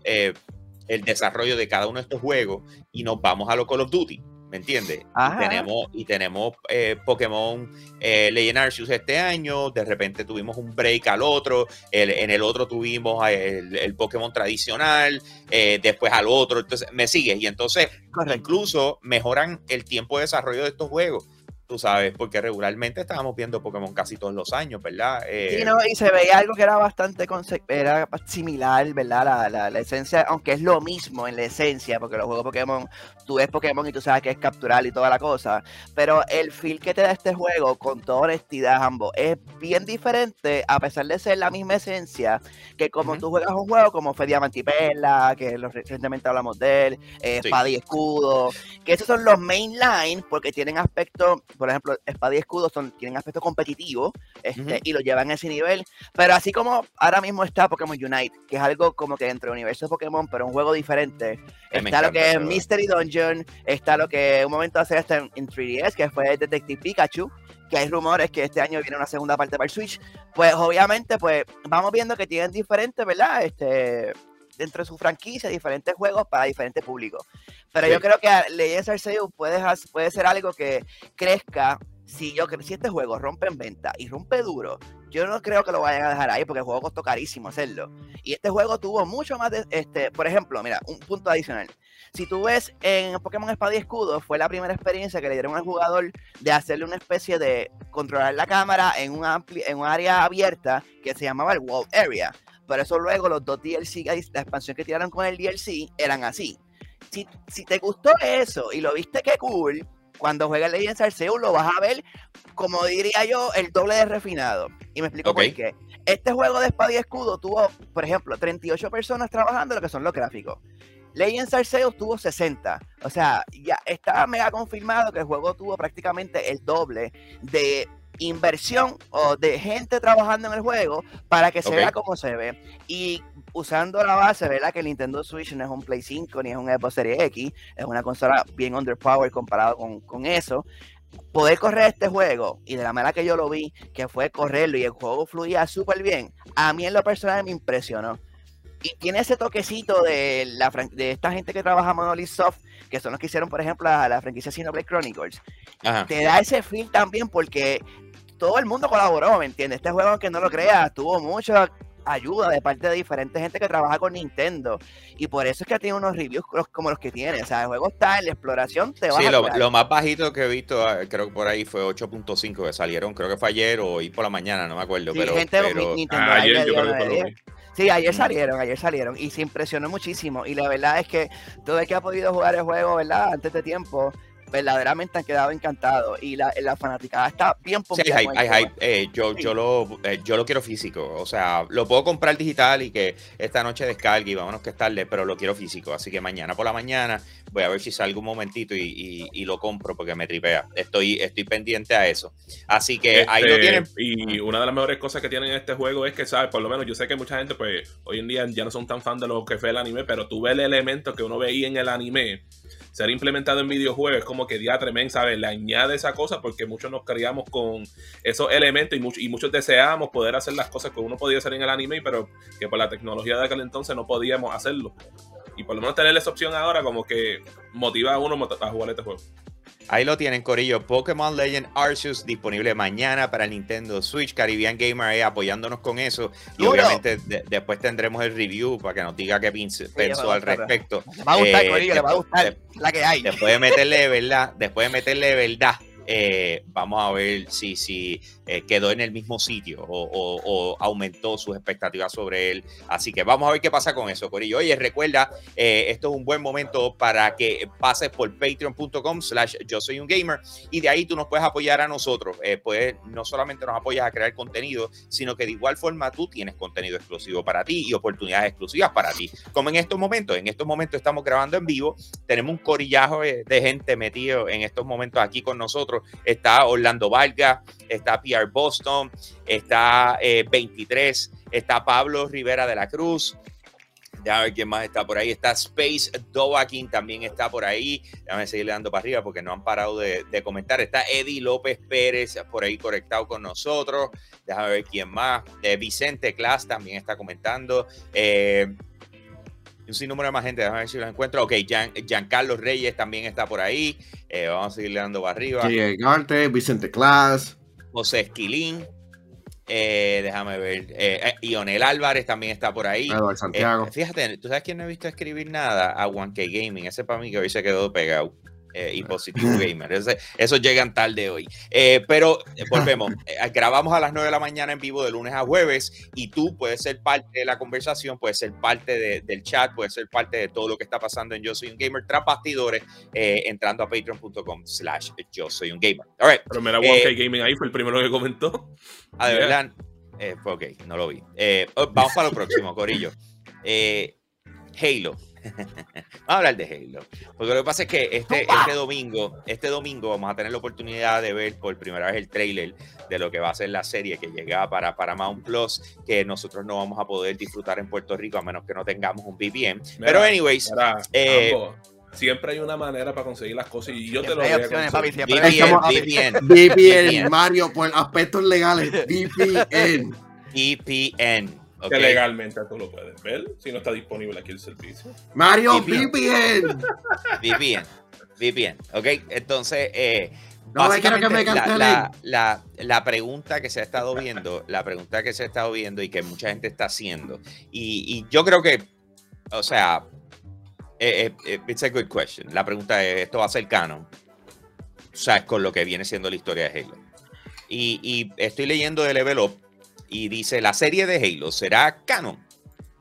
el desarrollo de cada uno de estos juegos y nos vamos a lo Call of Duty. ¿Me entiendes? Y tenemos, y tenemos eh, Pokémon Legend Arceus este año, de repente tuvimos un break al otro, en el otro tuvimos el, el Pokémon tradicional, después al otro, entonces me sigues y entonces incluso mejoran el tiempo de desarrollo de estos juegos tú sabes, porque regularmente estábamos viendo Pokémon casi todos los años, ¿verdad? sí, eh, no, y se veía algo que era bastante era similar, ¿verdad? La, la, esencia, aunque es lo mismo en la esencia, porque los juegos Pokémon, tú ves Pokémon y tú sabes que es capturar y toda la cosa, pero el feel que te da este juego, con toda honestidad, ambos, es bien diferente, a pesar de ser la misma esencia, que como tú juegas un juego como y Perla, que recientemente hablamos de él, eh, Espada y Escudo, que esos son los mainline, porque tienen aspectos por ejemplo, espada y escudo son, tienen aspecto competitivo este, y lo llevan a ese nivel. Pero así como ahora mismo está Pokémon Unite, que es algo como que dentro del universo de Pokémon, pero un juego diferente. está lo que es Mystery Dungeon, está lo que en un momento hacer hasta en, 3DS, que fue Detective Pikachu, que hay rumores que este año viene una segunda parte para el Switch. Pues obviamente, pues vamos viendo que tienen diferentes, ¿verdad? Este dentro de su franquicia diferentes juegos para diferentes públicos. Pero yo creo que Legends Arceus puede, puede ser algo que crezca si yo si este juego rompe en venta y rompe duro, yo no creo que lo vayan a dejar ahí porque el juego costó carísimo hacerlo. Y este juego tuvo mucho más de este, por ejemplo, mira, un punto adicional. Si tú ves en Pokémon Espada y Escudo, fue la primera experiencia que le dieron al jugador de hacerle una especie de controlar la cámara en un, en un área abierta que se llamaba el Wall Area. Pero eso luego los dos DLC, la expansión que tiraron con el DLC, eran así. Si, si te gustó eso y lo viste que cool, cuando juegues Legends Arceus lo vas a ver, como diría yo, el doble de refinado. Y me explico por qué. Este juego de espada y escudo tuvo, por ejemplo, 38 personas trabajando lo que son los gráficos. Legends Arceus tuvo 60. O sea, ya estaba mega confirmado que el juego tuvo prácticamente el doble de inversión o de gente trabajando en el juego para que se vea como se ve. Y usando la base, ¿verdad? Que el Nintendo Switch no es un Play 5 ni es un Xbox Series X, es una consola bien underpowered comparado con, con eso. Poder correr este juego y de la manera que yo lo vi, que fue correrlo y el juego fluía súper bien, a mí en lo personal me impresionó. Y tiene ese toquecito de, la, de esta gente que trabaja Monolith Soft, que son los que hicieron, por ejemplo, la, la franquicia Xenoblade Chronicles. Te da ese feel también porque todo el mundo colaboró, ¿me entiendes? Este juego, aunque no lo creas, tuvo mucha ayuda de parte de diferentes gente que trabaja con Nintendo. Y por eso es que tiene unos reviews como los que tiene. O sea, el juego está en la exploración, te va sí, lo, lo, más bajito que he visto, ah, creo que por ahí fue 8.5 que salieron, creo que fue ayer o hoy por la mañana, no me acuerdo. pero, ah, ayer yo creo que Sí, ayer salieron, ayer salieron y se impresionó muchísimo. Y la verdad es que todo el que ha podido jugar el juego, ¿verdad? Antes de tiempo, verdaderamente han quedado encantados y la, la fanaticada está bien sí, hay, hay, eh, yo, yo, lo, eh, yo lo quiero físico, o sea, lo puedo comprar digital y que esta noche descargue y vámonos que es tarde, pero lo quiero físico, así que mañana por la mañana voy a ver si salgo un momentito y, y, lo compro porque me tripea, estoy, estoy pendiente a eso, así que ahí lo este, tienen. Y una de las mejores cosas que tienen este juego es que, ¿sabes? Por lo menos yo sé que mucha gente, pues, hoy en día ya no son tan fan de lo que fue el anime, pero tú ves el elemento que uno veía en el anime ser implementado en videojuegos es como que día tremendo, ¿sabes? Le añade esa cosa porque muchos nos criamos con esos elementos y, y muchos deseábamos poder hacer las cosas que uno podía hacer en el anime, pero que por la tecnología de aquel entonces no podíamos hacerlo. Y por lo menos tener esa opción ahora como que motiva a uno a jugar este juego. Ahí lo tienen, Corillo. Pokémon Legend Arceus disponible mañana para Nintendo Switch. Caribbean Gamer ahí apoyándonos con eso. Y obviamente después tendremos el review para que nos diga qué pensó al respecto. Le va a gustar, eh, Corillo, le va a gustar la que hay. Después de meterle verdad, después de meterle verdad eh, vamos a ver si, si eh, quedó en el mismo sitio o, aumentó sus expectativas sobre él. Así que vamos a ver qué pasa con eso, Corillo. Oye, recuerda, eh, esto es un buen momento para que pases por patreon.com slash yo soy un gamer y de ahí tú nos puedes apoyar a nosotros. pues no solamente nos apoyas a crear contenido, sino que de igual forma tú tienes contenido exclusivo para ti y oportunidades exclusivas para ti. Como en estos momentos, en estos momentos estamos grabando en vivo, tenemos un corillajo de gente metido en estos momentos aquí con nosotros Está Orlando Vargas, está PR Boston, está 23, eh, está Pablo Rivera de la Cruz. Ya ver quién más está por ahí. Está Space Doakin, también está por ahí. Déjame seguirle dando para arriba porque no han parado de, comentar. Está Eddie López Pérez por ahí conectado con nosotros. Déjame ver quién más. Eh, Vicente Class también está comentando. Eh, un sinnúmero de más gente, déjame ver si los encuentro. Ok, Giancarlo Reyes también está por ahí. Eh, vamos a seguirle dando para arriba. Vicente Class. José Esquilín. Eh, déjame ver. Eh, Ionel Álvarez también está por ahí. Santiago. fíjate, ¿tú sabes quién no he visto escribir nada? A 1K Gaming. Ese para mí que hoy se quedó pegado. Eh, y Positivo Gamer. Eso, llegan tarde hoy. Eh, pero eh, volvemos. grabamos a las 9 de la mañana en vivo de lunes a jueves y tú puedes ser parte de la conversación, puedes ser parte del chat, puedes ser parte de todo lo que está pasando en Yo Soy un Gamer tras bastidores entrando a patreon.com slash Yo Soy un Gamer. Pero mira, Gaming ahí fue el primero que comentó. Ah, de verdad. ok, no lo vi. Oh, vamos para lo próximo, Corillo. Halo. vamos a hablar de Halo. Porque lo que pasa es que este, este domingo, este domingo vamos a tener la oportunidad de ver por primera vez el trailer de lo que va a ser la serie que llega para Paramount Plus, que nosotros no vamos a poder disfrutar en Puerto Rico a menos que no tengamos un VPN. Pero anyways, eh, siempre hay una manera para conseguir las cosas y yo te lo voy a VPN, VPN, Mario, por aspectos legales, VPN. VPN. Que legalmente tú lo puedes ver si no está disponible aquí el servicio. Mario VPN. VPN. VPN. Ok, entonces, eh, no me quiero que me la, la, la, pregunta que se ha estado viendo, la pregunta que se ha estado viendo y que mucha gente está haciendo, y, y yo creo que, o sea, eh, eh, it's a good question. La pregunta es, ¿esto va a ser canon? O sea, es con lo que viene siendo la historia de Halo. Y, y estoy leyendo de Level Up y dice, la serie de Halo será canon.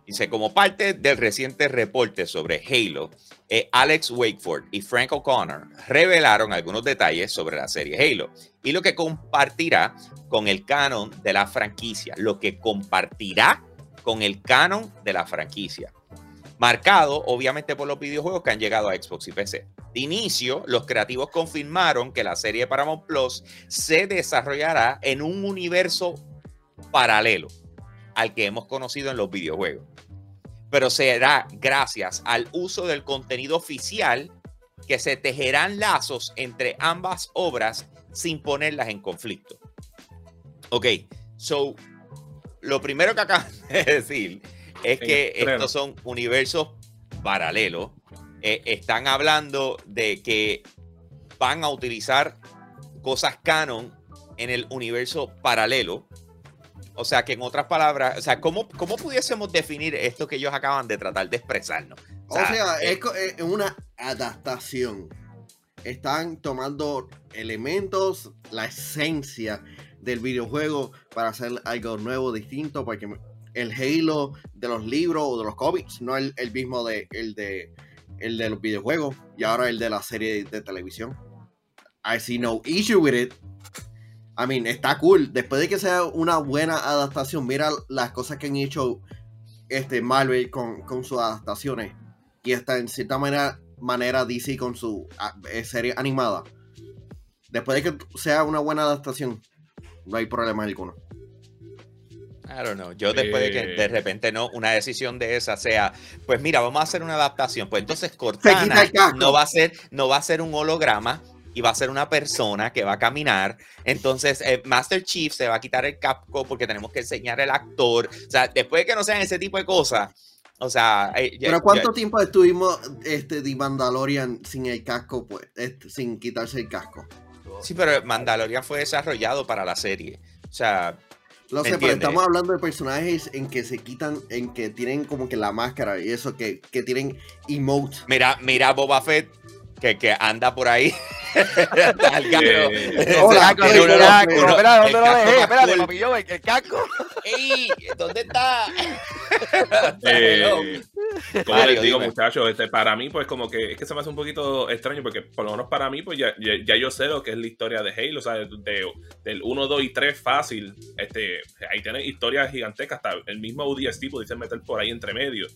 Dice, como parte del reciente reporte sobre Halo, eh, Alex Wakeford y Frank O'Connor revelaron algunos detalles sobre la serie Halo y lo que compartirá con el canon de la franquicia. Lo que compartirá con el canon de la franquicia. Marcado, obviamente, por los videojuegos que han llegado a Xbox y PC. De inicio, los creativos confirmaron que la serie Paramount Plus se desarrollará en un universo paralelo al que hemos conocido en los videojuegos. Pero será gracias al uso del contenido oficial que se tejerán lazos entre ambas obras sin ponerlas en conflicto. Ok, so lo primero que acaban de decir es que estos son universos paralelos. Eh, están hablando de que van a utilizar cosas canon en el universo paralelo o sea, que en otras palabras, o sea, ¿cómo, cómo pudiésemos definir esto que ellos acaban de tratar de expresarnos? O sea, eh, es, una adaptación. Están tomando elementos, la esencia del videojuego para hacer algo nuevo, distinto, porque el Halo de los libros o de los cómics no es el, mismo de el de el de los videojuegos y ahora el de la serie de televisión. I see no issue with it. I mean, está cool. Después de que sea una buena adaptación, mira las cosas que han hecho este Marvel con, sus adaptaciones. Y está en cierta manera, manera DC con su eh, serie animada. Después de que sea una buena adaptación, no hay problema alguno. I don't know. Yo después de que de eh. repente no una decisión de esa sea, pues mira, vamos a hacer una adaptación. Pues entonces Cortana no va a ser no va a ser un holograma, y va a ser una persona que va a caminar. Entonces, eh, Master Chief se va a quitar el casco porque tenemos que enseñar el actor. O sea, después de que no sean ese tipo de cosas. O sea, eh, pero ¿cuánto tiempo estuvimos este de Mandalorian sin el casco, pues, este, sin quitarse el casco? Sí, pero Mandalorian fue desarrollado para la serie. O sea, lo sé, pero estamos hablando de personajes en que se quitan, en que tienen como que la máscara y eso, que, que tienen emotes. Mira, mira Boba Fett que, que anda por ahí. Hola, Espera, ¿dónde lo dejé? Espérate, me pilló el, casco. ¡Ey! ¿Dónde está? eh, como les digo, muchachos, este, para mí, pues como que es que se me hace un poquito extraño porque por lo menos para mí, pues ya, ya, yo sé lo que es la historia de Halo, o sea, de, del 1, 2 y 3 fácil, este, ahí tiene historias gigantescas, hasta el mismo UDST pudiese meter por ahí entre medio.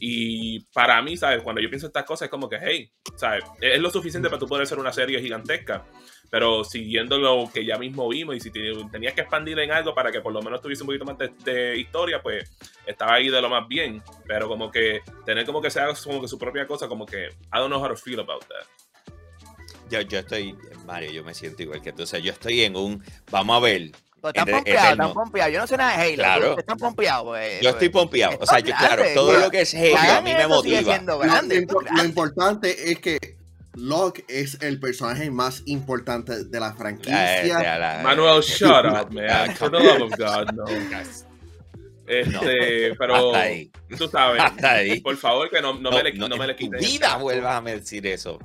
Y para mí, ¿sabes? Cuando yo pienso estas cosas es como que, hey, ¿sabes? Es lo suficiente para tú poder hacer una serie gigantesca. Pero siguiendo lo que ya mismo vimos y si tenías que expandir en algo para que por lo menos tuviese un poquito más de, historia, pues estaba ahí de lo más bien. Pero como que tener como que sea como que su propia cosa, como que I don't know how to feel about that. Yo, yo estoy, Mario, yo me siento igual que tú. O sea, yo estoy en un, vamos a ver, están pompeados, están pompeados. Yo no sé nada de Halo. Claro. Están pompeados. Pues, yo estoy pompeado. O sea, yo, claro, todo lo que es Halo a mí me motiva. lo, importante es que Locke es el personaje más importante de la franquicia. Manuel, shut up, man. For the love of God, no. Este, pero tú sabes, por favor que no, no, me le, no, me le quiten. vida vuelvas a decir eso.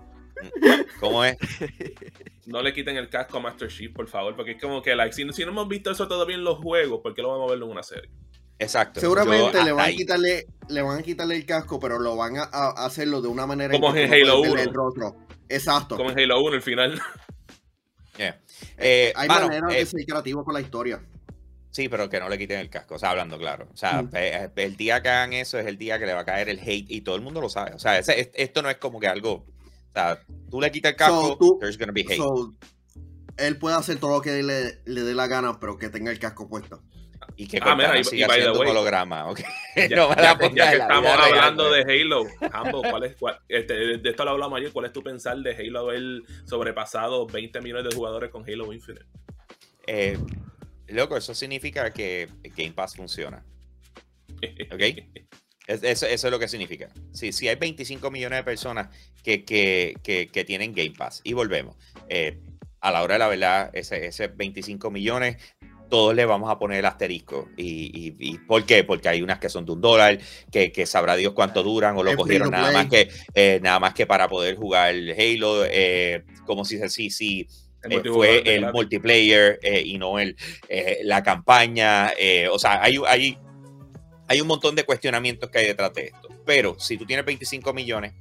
¿Cómo es? No le quiten el casco a Master Chief, por favor, porque es como que like, si, si no hemos visto eso todavía en los juegos, ¿por qué lo vamos a verlo en una serie? Exacto. Seguramente le van, a quitarle, le van a quitarle el casco, pero lo van a, hacerlo de una manera como en Halo 1. Exacto. Como en Halo 1 el final. Eh, Hay maneras de eh, ser creativos con la historia. Sí, pero que no le quiten el casco, o sea, hablando claro. O sea, eh, el día que hagan eso es el día que le va a caer el hate y todo el mundo lo sabe. O sea, esto no es como que algo. O sea, tú le quitas el casco, there's gonna be hate. él puede hacer todo lo que le, le dé la gana, pero que tenga el casco puesto. Y que ah, mira, y, holograma. Okay. Ya, no ya, que, ya que estamos hablando de Halo, Hambo, ¿cuál es, cuál, este, de esto lo hablamos ayer, ¿cuál es tu pensar de Halo haber sobrepasado 20 millones de jugadores con Halo Infinite? Eh, loco, eso significa que Game Pass funciona. ¿Ok? Eso, es lo que significa. Si, si hay 25 millones de personas que, que, tienen Game Pass, y volvemos, eh, a la hora de la verdad, ese, ese 25 millones, todos le vamos a poner el asterisco. Y, y, ¿Por qué? Porque hay unas que son de un dólar, que, sabrá Dios cuánto duran, o lo cogieron nada más, que, eh, nada más que para poder jugar Halo, eh, como si sí, sí. fue el multiplayer y no el, la campaña. o sea, hay, hay hay un montón de cuestionamientos que hay detrás de esto. Pero si tú tienes 25 millones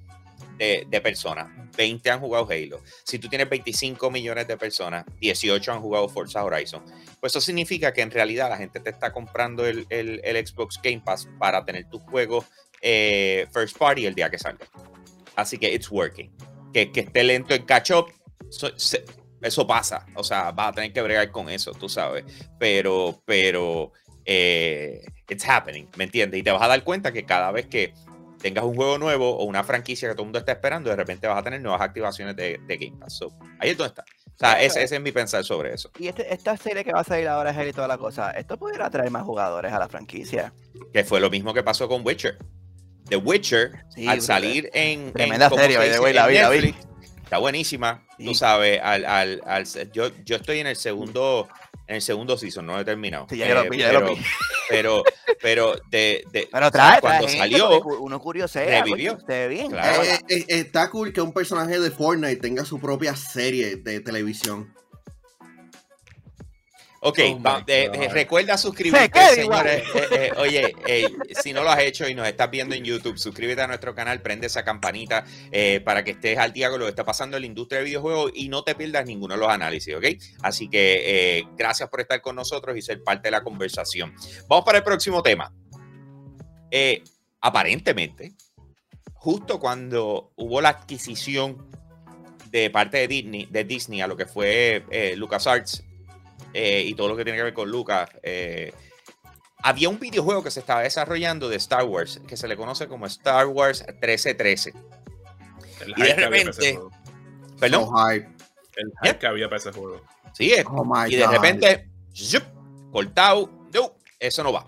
de, personas, 20 han jugado Halo. Si tú tienes 25 millones de personas, 18 han jugado Forza Horizon. Pues eso significa que en realidad la gente te está comprando el, Xbox Game Pass para tener tus juegos eh, first party el día que salga. Así que it's working. Que, que esté lento en catch up, eso pasa. O sea, vas a tener que bregar con eso, tú sabes. Pero, pero eh, it's happening, ¿me entiendes? Y te vas a dar cuenta que cada vez que tengas un juego nuevo o una franquicia que todo el mundo está esperando, de repente vas a tener nuevas activaciones de, Game Pass. ahí es donde está. O sea, ese, es mi pensar sobre eso. Y este, esta serie que va a salir ahora, es y toda la cosa, ¿esto pudiera atraer más jugadores a la franquicia? Que fue lo mismo que pasó con Witcher. The Witcher, al salir en. Tremenda serie, la vida, Está buenísima. Tú sabes, al, al, al, yo, yo estoy en el segundo en el segundo season, no he terminado. Sí, ya lo vi, ya lo vi. Pero, pero, de, de trae, cuando salió, uno curioso revivió. bien. Claro. Eh, eh, está cool que un personaje de Fortnite tenga su propia serie de televisión. Ok, oh eh, recuerda suscribirte, señores. Eh, eh, oye, si no lo has hecho y nos estás viendo en YouTube, suscríbete a nuestro canal, prende esa campanita para que estés al día con lo que está pasando en la industria de videojuegos y no te pierdas ninguno de los análisis, ¿ok? Así que gracias por estar con nosotros y ser parte de la conversación. Vamos para el próximo tema. aparentemente, justo cuando hubo la adquisición de parte de Disney, de Disney a lo que fue LucasArts eh, y todo lo que tiene que ver con Lucas. Eh, había un videojuego que se estaba desarrollando de Star Wars que se le conoce como Star Wars 1313. El y de repente. Perdón. El hype que había para ese juego. Sí, oh y de repente, cortado, no, eso no va.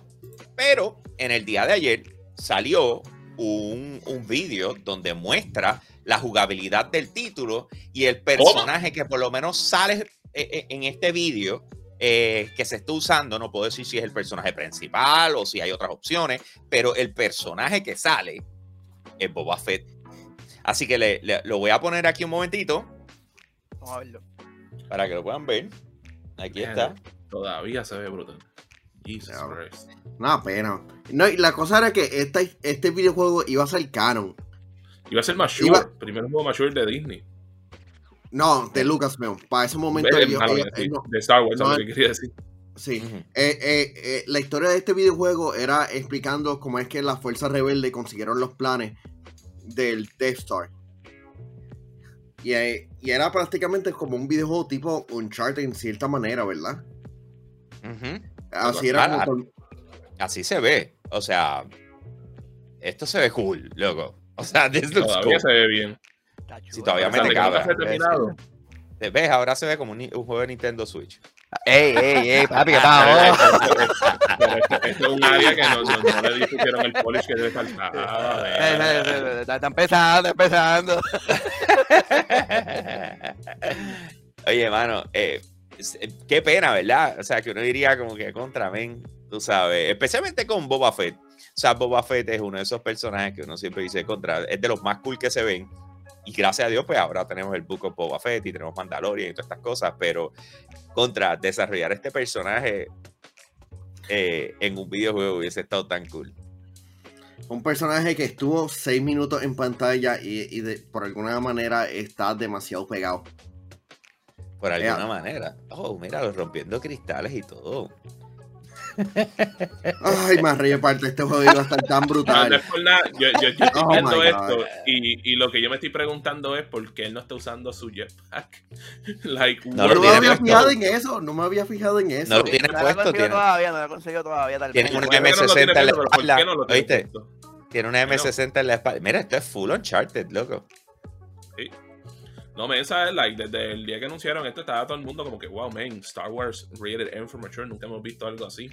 Pero en el día de ayer salió un, un vídeo donde muestra la jugabilidad del título y el personaje que por lo menos sale en este vídeo eh, que se está usando, no puedo decir si es el personaje principal o si hay otras opciones, pero el personaje que sale es Boba Fett. Así que le, lo voy a poner aquí un momentito. Vamos a verlo. Para que lo puedan ver. Aquí está. Todavía se ve brutal. Una pena. No, y la cosa era que este, este videojuego iba a ser canon. Iba a ser Mature, el primer juego Mature de Disney. No, de Lucasfilm. Para ese momento. de Star Wars, no, que quería decir. Sí. Eh, eh, eh, la historia de este videojuego era explicando cómo es que las fuerzas rebeldes consiguieron los planes del Death Star. Y, era prácticamente como un videojuego tipo Uncharted en cierta manera, ¿verdad? Así era Así se ve. O sea, esto se ve cool, loco. O sea, this Todavía se ve bien. Si todavía me te ¿Ves? Ahora se ve como un, juego de Nintendo Switch. Ey, ey, ey, papi, ¿qué Pero esto, es un área que no, no, le dispusieron el polish que debe faltar. Está empezando, está empezando. Oye, mano, eh, eh, qué pena, ¿verdad? O sea, que uno diría como que contra men, tú sabes, especialmente con Boba Fett. O sea, Boba Fett es uno de esos personajes que uno siempre dice contra, es de los más cool que se ven y gracias a Dios, pues ahora tenemos el Book of Boba Fett y tenemos Mandalorian y todas estas cosas, pero contra desarrollar este personaje eh, en un videojuego hubiese estado tan cool. Un personaje que estuvo seis minutos en pantalla y, por alguna manera está demasiado pegado. Por alguna manera. Oh, mira, rompiendo cristales y todo. Ay, más rey parte, este juego iba a estar tan brutal. No, es por nada. Yo, yo, estoy oh viendo esto y, y, lo que yo me estoy preguntando es por qué él no está usando su jetpack. like, no, no me había fijado en eso, no me había fijado en eso. No lo tiene puesto. Tiene... Todavía, no lo he conseguido todavía. Tal tiene un M60 en la espalda. ¿Oíste? Tiene un M60 en la espalda. Mira, esto es full Uncharted, loco. Sí. No, me esa es like, desde el día que anunciaron esto estaba todo el mundo como que, wow, man, Star Wars rated M for mature, nunca hemos visto algo así.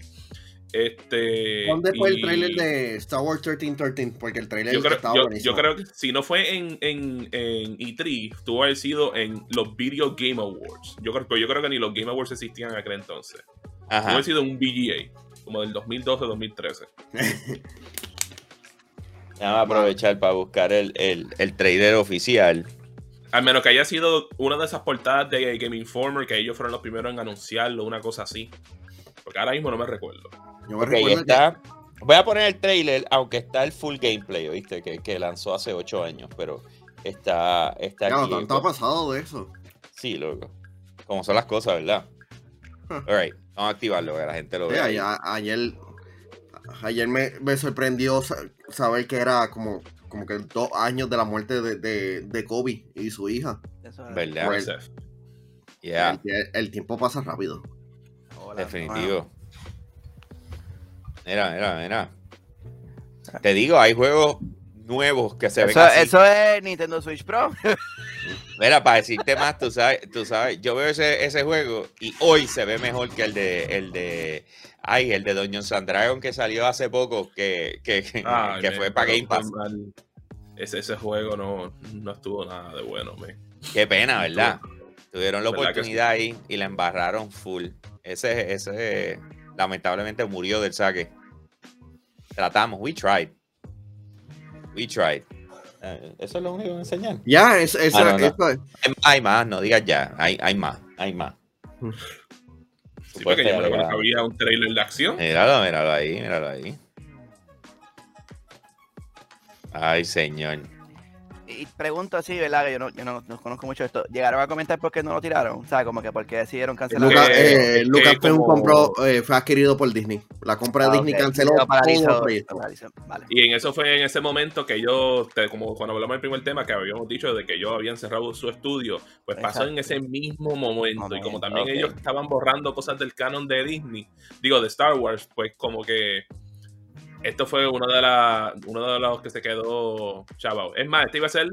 Este, ¿Dónde fue el trailer de Star Wars 1313? Porque el trailer yo creo, yo, yo, creo que si no fue en, en, en E3, tuvo haber sido en los Video Game Awards. Yo creo, yo creo que ni los Game Awards existían en aquel entonces. Tuvo haber sido un VGA, como del 2012-2013. Vamos a aprovechar para buscar el, el, el trailer oficial. Al menos que haya sido una de esas portadas de Game Informer que ellos fueron los primeros en anunciarlo, una cosa así. Porque ahora mismo no me recuerdo. Voy a poner el trailer, aunque está el full gameplay, ¿viste? Que, que lanzó hace 8 años, pero está, está aquí. tanto ha pasado de eso. Sí, loco. Como son las cosas, ¿verdad? Alright, vamos a activarlo, que la gente lo vea. ayer, ayer me, me, sorprendió saber que era como, como que dos años de la muerte de, de, de Kobe y su hija. ¿Verdad? Pues, el, el, tiempo pasa rápido. Definitivo. Mira, mira, mira. Te digo, hay juegos nuevos que se ven así. Eso es Nintendo Switch Pro. Mira, para decirte más, tú sabes, tú sabes, yo veo ese, ese juego y hoy se ve mejor que el de el de ay, el de Dungeons and Dragon que salió hace poco, que, que, que fue para Game Pass. Ese, ese juego no, no estuvo nada de bueno, me. Qué pena, ¿verdad? Tuvieron la oportunidad ahí y la embarraron full. Ese, ese lamentablemente murió del saque. Tratamos, we tried. We tried. Eh, eso es lo único que enseñar. Ya, eso, eso, ah, Hay más, no digas ya. Hay, hay más, hay más. Sí, porque yo me acuerdo que había un trailer de acción. Míralo, míralo ahí, míralo ahí. Ay, señor y pregunto así, ¿verdad? Que yo no, yo no, conozco mucho esto. ¿Llegaron a comentar por qué no lo tiraron? O sea, como que por qué decidieron cancelar. Lucas, eh, Lucas compró, eh, fue adquirido por Disney. La compra de ah, Disney canceló todo vale. Y en eso fue en ese momento que yo, como cuando hablamos del primer tema, que habíamos dicho de que yo habían cerrado su estudio, pues pasó en ese mismo momento. Y como también ellos estaban borrando cosas del canon de Disney, digo, de Star Wars, pues como que esto fue uno de, la, uno de los que se quedó chavao. Es más, este iba a ser.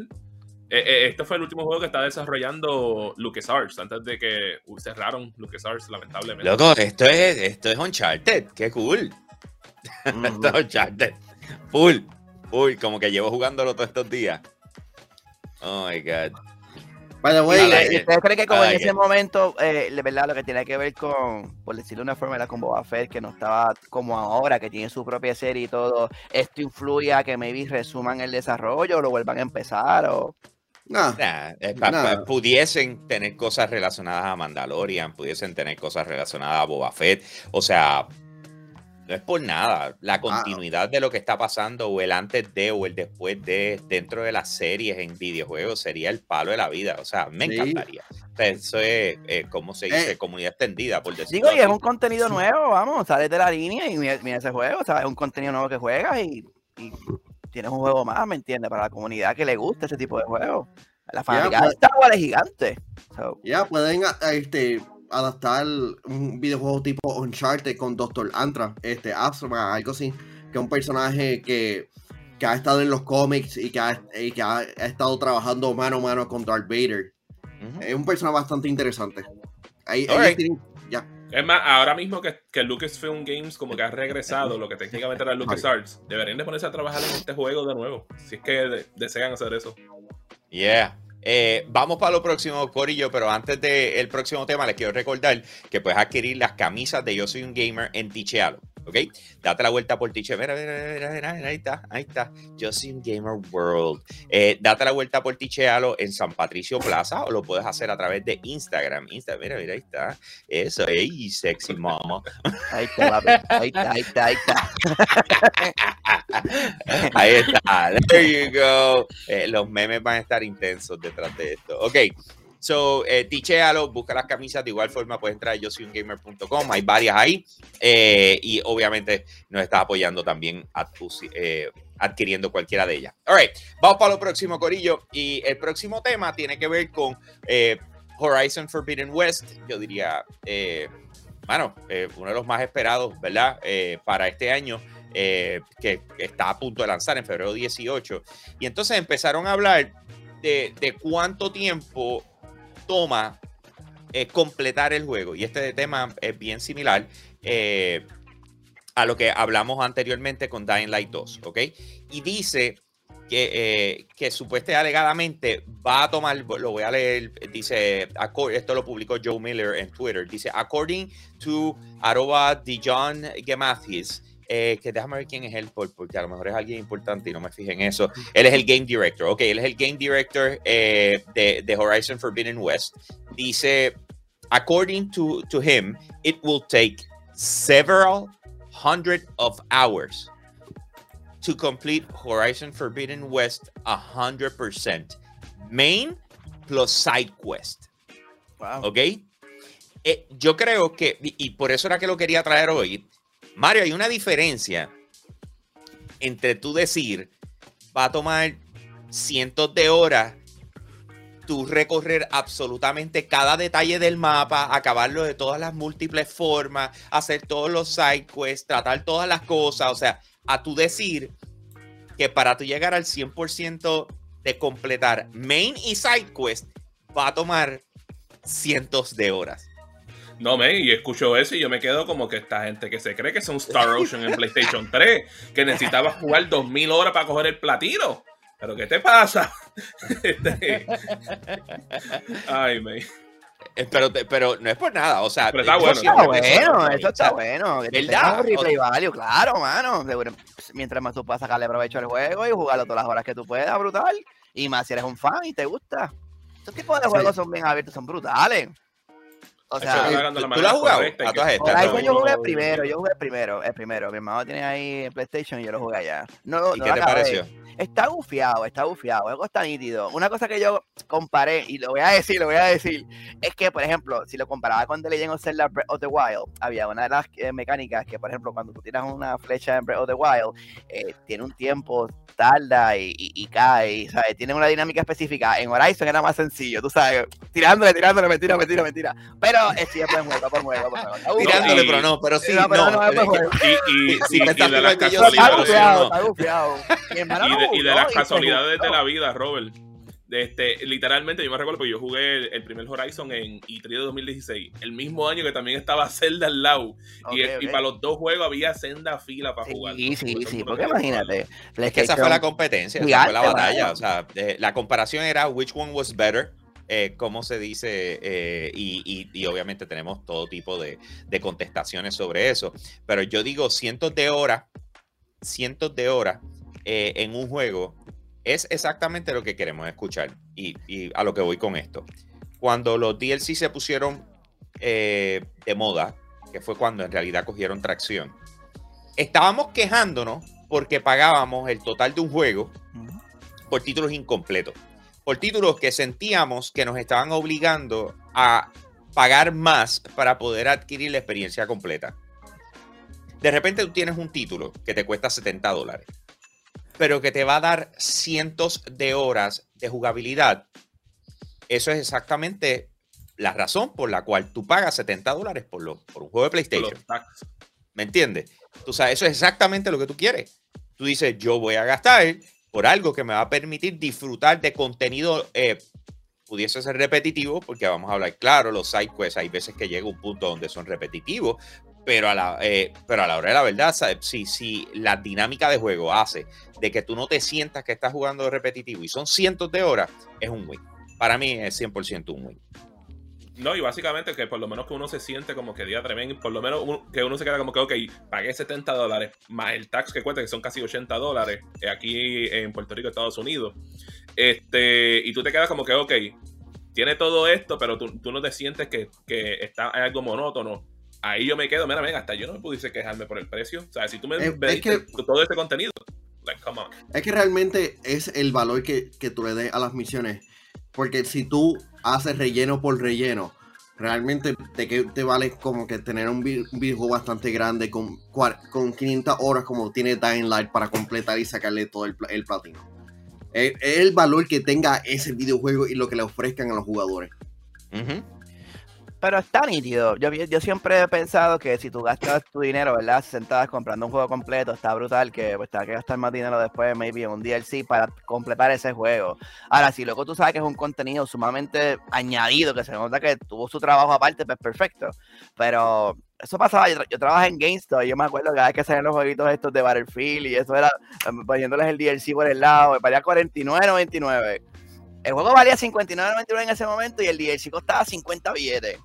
Eh, eh, este fue el último juego que está desarrollando LucasArts antes de que cerraron LucasArts, lamentablemente. Loco, esto es, esto es Uncharted, qué cool. esto es Uncharted. Full, full, como que llevo jugándolo todos estos días. Oh my god. ¿Ustedes creen que como en ese momento, eh, verdad, lo que tiene que ver con, por decirlo de una forma, era con Boba Fett, que no estaba como ahora, que tiene su propia serie y todo, esto influye a que maybe resuman el desarrollo o lo vuelvan a empezar o... No, pudiesen tener cosas relacionadas a Mandalorian, pudiesen tener cosas relacionadas a Boba Fett, o sea, no es por nada. La ah, continuidad de lo que está pasando, o el antes de, o el después de, dentro de las series en videojuegos, sería el palo de la vida. O sea, me encantaría. eso es, eh, como se dice, eh, comunidad extendida, por decirlo Digo, y es un contenido nuevo, vamos, sales de la línea y mira, ese juego, o sea, es un contenido nuevo que juegas y, tienes un juego más, ¿me entiendes? Para la comunidad que le gusta ese tipo de juegos. La familia de Star Wars es gigante. Ya, pueden este, adaptar un videojuego tipo Uncharted con Doctor Antra, este, Astra, algo así, que es un personaje que, que ha estado en los cómics y que ha, que ha, estado trabajando mano a mano con Darth Vader. Es un personaje bastante interesante. Ahí, ya. Es más, ahora mismo que, que, Lucasfilm Games como que ha regresado lo que técnicamente era LucasArts, deberían de ponerse a trabajar en este juego de nuevo, si es que desean hacer eso. Yeah. Eh, vamos para lo próximo, Corillo, pero antes del próximo tema les quiero recordar que puedes adquirir las camisas de Yo Soy un Gamer en Tichealo. ¿Ok? Date la vuelta por Tiche. Mira, mira, mira, ahí está, ahí está. Un Gamer World. Eh, date la vuelta por Tichealo en San Patricio Plaza o lo puedes hacer a través de Instagram. Instagram, mira, mira, ahí está. Eso, ey, sexy mama. Ahí está, ahí está, ahí está, ahí está. ahí está, there you go. Eh, los memes van a estar intensos detrás de esto. Ok. So, eh, tichealo, busca las camisas. De igual forma, puedes entrar a yo soy un gamer.com. Hay varias ahí. Eh, y obviamente nos está apoyando también eh, adquiriendo cualquiera de ellas. All right, vamos para lo próximo, Corillo. Y el próximo tema tiene que ver con eh, Horizon Forbidden West. Yo diría, bueno, uno de los más esperados, ¿verdad? para este año. que está a punto de lanzar en febrero 18. Y entonces empezaron a hablar de, de cuánto tiempo toma completar el juego. Y este tema es bien similar. Eh, a lo que hablamos anteriormente con Dying Light 2, ¿ok? Y dice que, eh, que supuestamente alegadamente va a tomar, lo voy a leer, dice, esto lo publicó Joe Miller en Twitter, dice, according to arroba Dijon Gemathis, eh, que déjame ver quién es él, porque a lo mejor es alguien importante y no me fijé en eso. Él es el Game Director, ok, él es el Game Director eh, de, de, Horizon Forbidden West. Dice, according to, to him, it will take several hundred of hours to complete Horizon Forbidden West 100%. Main plus side quest. Wow. ¿Ok? Eh, yo creo que, y por eso era que lo quería traer hoy, Mario, hay una diferencia entre tú decir, va a tomar cientos de horas tú recorrer absolutamente cada detalle del mapa, acabarlo de todas las múltiples formas, hacer todos los side quests, tratar todas las cosas, o sea, a tú decir que para tú llegar al 100% de completar main y side quest va a tomar cientos de horas. No, me, y escucho eso y yo me quedo como que esta gente que se cree que es un Star Ocean en PlayStation 3, que necesitaba jugar 2000 horas para coger el platino. ¿Pero qué te pasa? Este, ay, me. Eh, pero, pero no es por nada, o sea, pero está bueno, está bueno, eso está bueno. ¿Verdad? replay value, claro, mano. Mientras más tú puedas sacarle provecho al juego y jugarlo todas las horas que tú puedas, brutal. Y más si eres un fan y te gusta. Estos tipos de juegos son bien abiertos, son brutales. O sea, ¿tú lo has jugado? A yo jugué primero, yo jugué primero, el primero. Mi hermano tiene ahí PlayStation y yo lo jugué allá. No, ¿Y qué te pareció? Está bufiado, está bufiado, algo está nítido. Una cosa que yo comparé, y lo voy a decir, lo voy a decir, es que, por ejemplo, si lo comparaba con The Legend of Zelda Breath of the Wild, había una de las eh, mecánicas que, por ejemplo, cuando tú tiras una flecha en Breath of the Wild, eh, tiene un tiempo, tarda y, cae, ¿sabes? Tiene una dinámica específica. En Horizon era más sencillo, tú sabes, tirándole, tirándole, mentira, mentira, mentira. Pero es siempre juego, por juego, por juego. Tirándole, pero no, pero sí, no. Y, y, y, de las casualidades. Está bufiado, Y de las casualidades de la vida, Robert. Este, literalmente, yo me recuerdo que yo jugué el, primer Horizon en E3 de 2016, el mismo año que también estaba Zelda al lado. y, para los dos juegos había senda fila para jugar. Sí, sí, sí, porque imagínate. Es que esa fue la competencia, esa fue la batalla. O sea, la comparación era which one was better. Eh, cómo se dice, eh, y, y, obviamente tenemos todo tipo de, de, contestaciones sobre eso. Pero yo digo cientos de horas, cientos de horas eh, en un juego es exactamente lo que queremos escuchar. Y, a lo que voy con esto. Cuando los DLC se pusieron de moda, que fue cuando en realidad cogieron tracción, estábamos quejándonos porque pagábamos el total de un juego por títulos incompletos por títulos que sentíamos que nos estaban obligando a pagar más para poder adquirir la experiencia completa. De repente tú tienes un título que te cuesta 70 dólares, pero que te va a dar cientos de horas de jugabilidad. Eso es exactamente la razón por la cual tú pagas 70 dólares por, por un juego de PlayStation. ¿Me entiendes? Tú sabes, eso es exactamente lo que tú quieres. Tú dices, yo voy a gastar por algo que me va a permitir disfrutar de contenido, eh, pudiese ser repetitivo, porque vamos a hablar claro, los side quests hay veces que llega un punto donde son repetitivos, pero a la, eh, pero a la hora de la verdad, si, si la dinámica de juego hace de que tú no te sientas que estás jugando repetitivo y son cientos de horas, es un win. Para mí es 100% un win. No, y básicamente que por lo menos que uno se siente como que día tremendo, por lo menos que uno se queda como que, ok, pagué 70 dólares, más el tax que cuenta, que son casi 80 dólares, eh, aquí en Puerto Rico, Estados Unidos. Este, y tú te quedas como que, ok, tiene todo esto, pero tú, no te sientes que, está algo monótono. Ahí yo me quedo, mira, venga, hasta yo no me pudiese quejarme por el precio. O sea, si tú me ves todo este contenido, like, come on. Es que realmente es el valor que, que tú le des a las misiones. Porque si tú haces relleno por relleno. Realmente te, te vale como que tener un, videojuego bastante grande con, con 500 horas como tiene Dying Light para completar y sacarle todo el, el platino. Es, el valor que tenga ese videojuego y lo que le ofrezcan a los jugadores. Pero está nítido. Yo, yo siempre he pensado que si tú gastas tu dinero, ¿verdad? Sentadas comprando un juego completo, está brutal que pues te que gastar más dinero después, maybe un DLC para completar ese juego. Ahora, si luego tú sabes que es un contenido sumamente añadido, que se nota que tuvo su trabajo aparte, pues perfecto. Pero eso pasaba, yo, trabajé en GameStop y yo me acuerdo cada vez que salían los jueguitos estos de Battlefield y eso era em, poniéndoles el DLC por el lado, valía 49.99. El juego valía 59.99 en ese momento y el DLC costaba 50 billetes.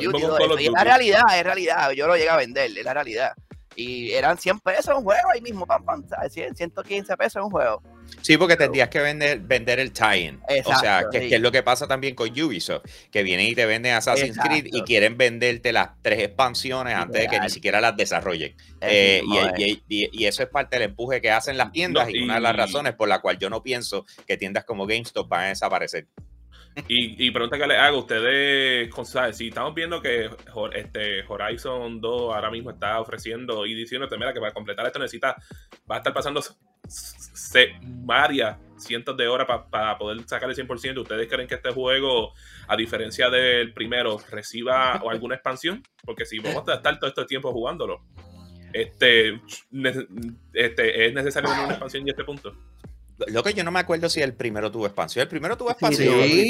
y es la realidad, es realidad. Yo lo llegué a vender, es la realidad. Y eran 100 pesos un juego ahí mismo, pam, pam, 115 pesos un juego. Sí, porque tendrías que vender, vender el tie-in. O sea, que, es lo que pasa también con Ubisoft, que vienen y te venden Assassin's Creed y quieren venderte las tres expansiones antes de que ni siquiera las desarrollen. Eh, y, eso es parte del empuje que hacen las tiendas y una de las razones por la cual yo no pienso que tiendas como GameStop van a desaparecer. Y, pregunta que le hago, ustedes, si estamos viendo que este Horizon 2 ahora mismo está ofreciendo y diciendo mira, que para completar esto necesita, va a estar pasando varias cientos de horas para poder sacar el 100%. ¿Ustedes creen que este juego, a diferencia del primero, reciba alguna expansión? Porque si vamos a estar todo este tiempo jugándolo, este, este es necesario una expansión en este punto. Lo que yo no me acuerdo si el primero tuvo expansión. El primero tuvo expansión. Sí,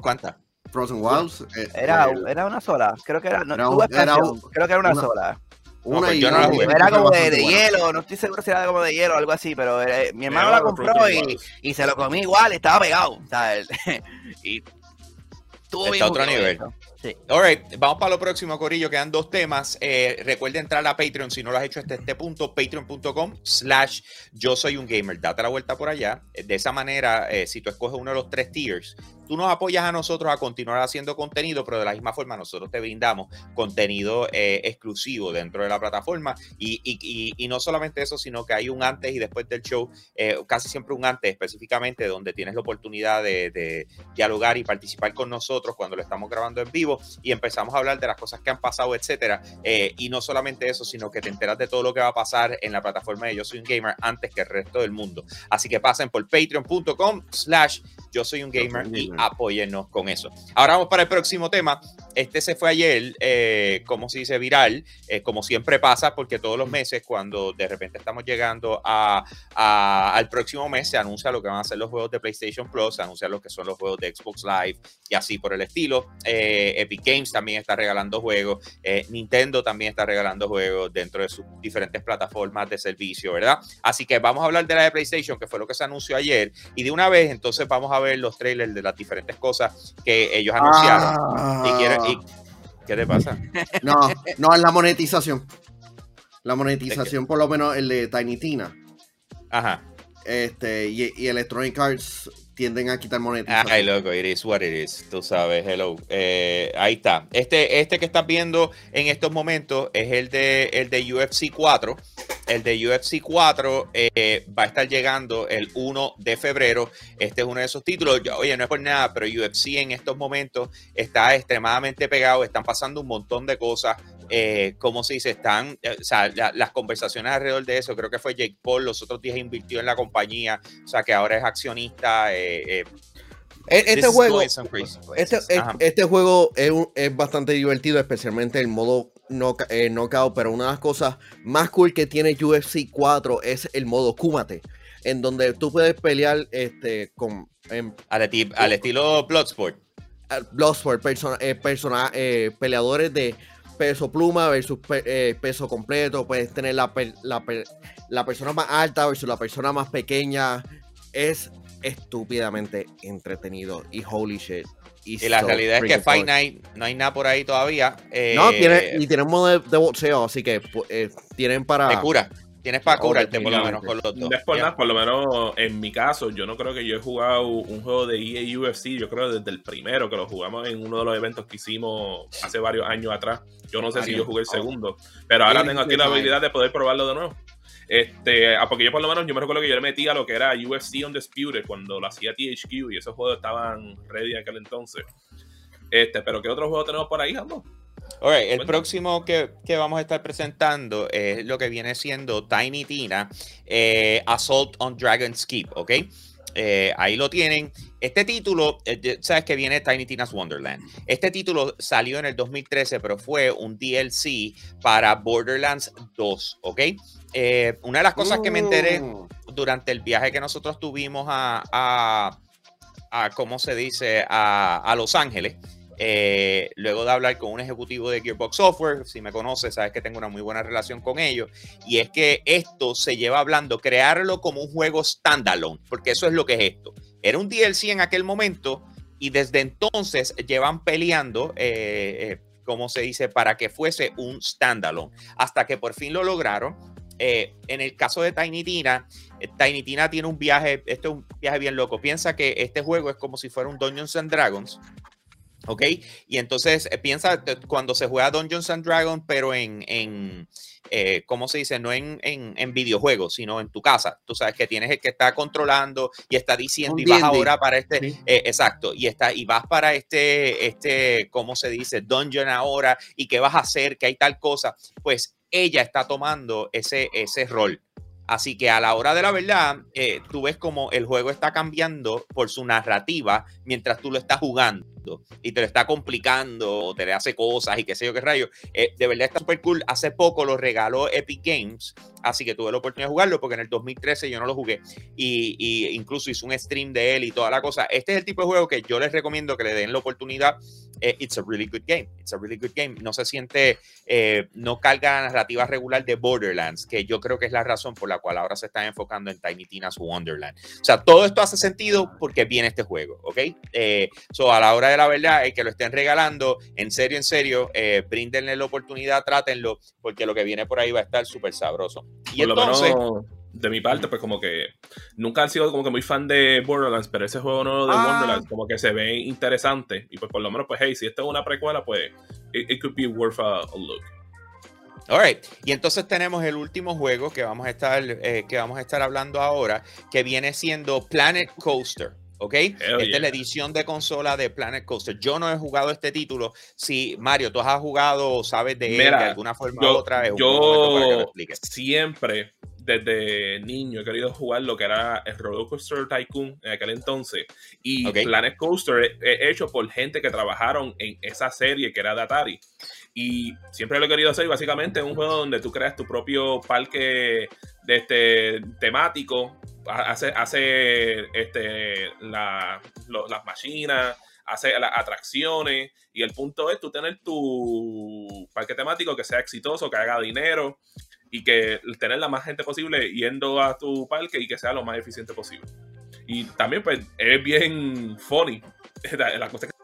¿Cuántas Frozen Wilds. Eh, era, eh, era una sola. Creo que era, no, creo que era una, sola. Una pues yo no la Era como de, hielo, no estoy seguro si era como de hielo o algo así, pero eh, mi hermano la compró y, y, se lo comí igual, estaba pegado. O sea, y tuvo Está otro nivel. Sí. vamos para lo próximo, Corillo. Quedan dos temas. Eh, recuerda entrar a Patreon si no lo has hecho hasta este punto, patreon.com slash yo soy un gamer. Date la vuelta por allá. De esa manera, eh, si tú escoges uno de los tres tiers, tú nos apoyas a nosotros a continuar haciendo contenido, pero de la misma forma nosotros te brindamos contenido eh, exclusivo dentro de la plataforma y, no solamente eso, sino que hay un antes y después del show, eh, casi siempre un antes específicamente, donde tienes la oportunidad de, dialogar y participar con nosotros cuando lo estamos grabando en vivo y empezamos a hablar de las cosas que han pasado, etcétera. Eh, y no solamente eso, sino que te enteras de todo lo que va a pasar en la plataforma de Yo Soy un Gamer antes que el resto del mundo. Así que pasen por patreon.com slash yo soy un gamer y apóyennos con eso. Ahora vamos para el próximo tema. Este se fue ayer, eh, como se dice, viral, eh, como siempre pasa, porque todos los meses, cuando de repente estamos llegando a, al próximo mes, se anuncia lo que van a ser los juegos de PlayStation Plus, se anuncia lo que son los juegos de Xbox Live y así por el estilo. Eh, Epic Games también está regalando juegos, Nintendo también está regalando juegos dentro de sus diferentes plataformas de servicio, ¿verdad? Así que vamos a hablar de la de PlayStation, que fue lo que se anunció ayer, y de una vez entonces vamos a ver los trailers de las diferentes cosas que ellos anunciaron. Y, ¿Qué te pasa? No, no, es la monetización. La monetización, por lo menos el de Tiny Tina. Ajá. Este, y, y Electronic Arts tienden a quitar monetización. Ay, loco, it is what it is. Tú sabes, hello. Eh, ahí está. Este, este que estás viendo en estos momentos es el de, el de UFC 4. El de UFC 4 eh, va a estar llegando el 1 de febrero. Este es uno de esos títulos. Oye, no es por nada, pero UFC en estos momentos está extremadamente pegado. Están pasando un montón de cosas eh, ¿cómo se dice? Están, eh, o sea, las conversaciones alrededor de eso, creo que fue Jake Paul, los otros días invirtió en la compañía, o sea, que ahora es accionista. Eh, eh e-, este juego, este, este, juego es, es, bastante divertido, especialmente el modo knockout, pero una de las cosas más cool que tiene UFC 4 es el modo Kumate, en donde tú puedes pelear este, con... al, estilo Bloodsport. Bloodsport, persona, peleadores de peso pluma versus eh, peso completo, puedes tener la, la, persona más alta versus la persona más pequeña. Es estúpidamente entretenido y holy shit. Y la realidad es que Fight Night no hay nada por ahí todavía. no, tiene, eh, y tienen modo de, boxeo, así que eh, tienen para. De cura. Tienes para curarte por lo menos con los dos. por, por lo menos en mi caso, yo no creo que yo he jugado un juego de EA UFC, yo creo desde el primero que lo jugamos en uno de los eventos que hicimos hace varios años atrás. Yo no sé si yo jugué el segundo, pero ahora tengo aquí la habilidad de poder probarlo de nuevo. Este, ah, porque yo por lo menos yo me recuerdo que yo le metí a lo que era UFC Undisputed cuando lo hacía THQ y esos juegos estaban ready en aquel entonces. Este, pero ¿qué otro juego tenemos por ahí, Ando? el próximo que, vamos a estar presentando es lo que viene siendo Tiny Tina eh, Assault on Dragon's Keep, ¿ok? Eh, ahí lo tienen. Este título, eh, sabes que viene Tiny Tina's Wonderland. Este título salió en el 2013, pero fue un DLC para Borderlands 2, ¿ok? una de las cosas que me enteré mm. durante el viaje que nosotros tuvimos a, a, ¿cómo se dice? A, a Los Ángeles eh, luego de hablar con un ejecutivo de Gearbox Software, si me conoces, sabes que tengo una muy buena relación con ellos, y es que esto se lleva hablando, crearlo como un juego standalone, porque eso es lo que es esto. Era un DLC en aquel momento y desde entonces llevan peleando, eh, eh, como se dice, para que fuese un standalone, hasta que por fin lo lograron. en el caso de Tiny Tina, Tiny Tina tiene un viaje, este es un viaje bien loco. Piensa que este juego es como si fuera un Dungeons and Dragons, ¿Ok? Y entonces eh, piensa cuando se juega Dungeons and Dragons, pero en, en eh, ¿cómo se dice? No en, en, videojuegos, sino en tu casa. Tú sabes que tienes el que está controlando y está diciendo, y vas ahora para este, eh, exacto, y está, y vas para este, este, ¿cómo se dice? Dungeon ahora, y qué vas a hacer, que hay tal cosa. Pues ella está tomando ese, ese rol. Así que a la hora de la verdad, tú ves como el juego está cambiando por su narrativa mientras tú lo estás jugando y te lo está complicando o te le hace cosas y qué sé yo qué rayo. Eh, de verdad está súper cool. Hace poco lo regaló Epic Games, así que tuve la oportunidad de jugarlo porque en el 2013 yo no lo jugué y, incluso hice un stream de él y toda la cosa. Este es el tipo de juego que yo les recomiendo que le den la oportunidad. Eh, it's a really good game. It's a really good game. No se siente, eh, no carga la narrativa regular de Borderlands, que yo creo que es la razón por la cual ahora se están enfocando en Tiny Tina's Wonderland. O sea, todo esto hace sentido porque viene este juego, ¿ok? so, a la hora de la verdad es que lo estén regalando, en serio, en serio, eh, bríndenle la oportunidad, trátenlo, porque lo que viene por ahí va a estar súper sabroso. Y entonces... de mi parte, pues como que nunca han sido como que muy fan de Borderlands, pero ese juego nuevo de ah. Borderlands como que se ve interesante. Y pues por lo menos, pues hey, si esto es una precuela, pues it, could be worth a, look. Alright, y entonces tenemos el último juego que vamos a estar, eh, que vamos a estar hablando ahora, que viene siendo Planet Coaster. ¿Ok? Esta es la edición de consola de Planet Coaster. Yo no he jugado este título. Si, Mario, tú has jugado o sabes de él de alguna forma u otra. yo siempre, desde niño, he querido jugar lo que era el Roller Coaster Tycoon en aquel entonces. Y Planet Coaster es hecho por gente que trabajaron en esa serie que era de Atari. Y siempre lo he querido hacer. Básicamente un juego donde tú creas tu propio parque este, temático hace, hace este, las máquinas, hace las atracciones y el punto es tú tener tu parque temático que sea exitoso, que haga dinero y que tener la más gente posible yendo a tu parque y que sea lo más eficiente posible. Y también pues es bien funny la cosa que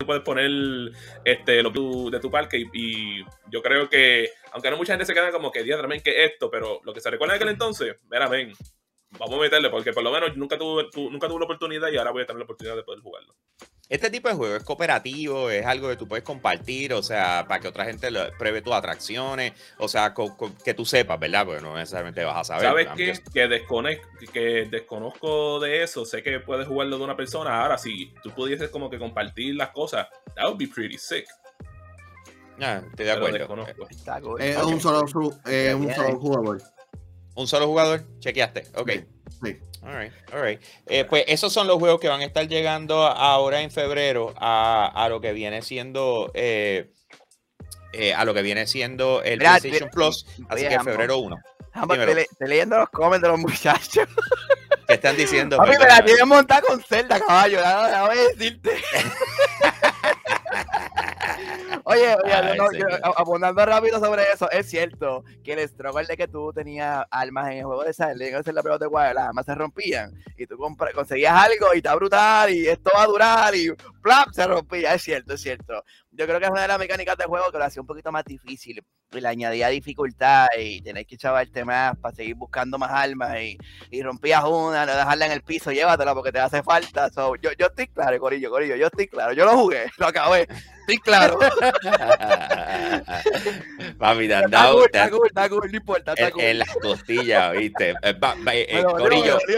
tú puedes poner este, lo de tu parque y, yo creo que aunque no mucha gente se queda como que día también que esto, pero lo que se recuerda de aquel entonces, mira, ven, vamos a meterle, porque por lo menos nunca tuve, nunca tuve la oportunidad y ahora voy a tener la oportunidad de poder jugarlo. Este tipo de juego es cooperativo, es algo que tú puedes compartir, o sea, para que otra gente pruebe tus atracciones, o sea, que tú sepas, ¿verdad? Porque no necesariamente vas a saber. ¿Sabes qué? Que, que desconozco de eso, sé que puedes jugarlo de una persona, ahora si tú pudieses como que compartir las cosas, that would be pretty sick. Ah, estoy de acuerdo. Es un solo, un solo jugador. Un solo jugador, chequeaste. Ok. Sí. All right, eh, pues esos son los juegos que van a estar llegando ahora en febrero a, lo que viene siendo eh, eh, a lo que viene siendo el PlayStation Plus. Así que febrero 1. Estoy leyendo los comments de los muchachos. ¿Qué están diciendo? A mí me la tienen montada con Zelda, caballo. voy a decirte. Oye, oye, abundando rápido sobre eso, es cierto que el struggle de que tú tenías armas en el juego de Silent en la pelota de las armas se rompían y tú conseguías algo y está brutal y esto va a durar y ¡plap! se rompía. Es cierto, es cierto. Yo creo que es una de las mecánicas del juego que lo hacía un poquito más difícil y le añadía dificultad y tenés que chavarte más para seguir buscando más armas y, y rompías una, no dejarla en el piso, llévatela porque te hace falta. yo, yo estoy claro, Corillo, Corillo, yo estoy claro. Yo lo jugué, lo acabé. Estoy claro. Papi, te han dado. Está cool, está cool, no importa. Está en, en las costillas, ¿viste? Eh, eh, Corillo.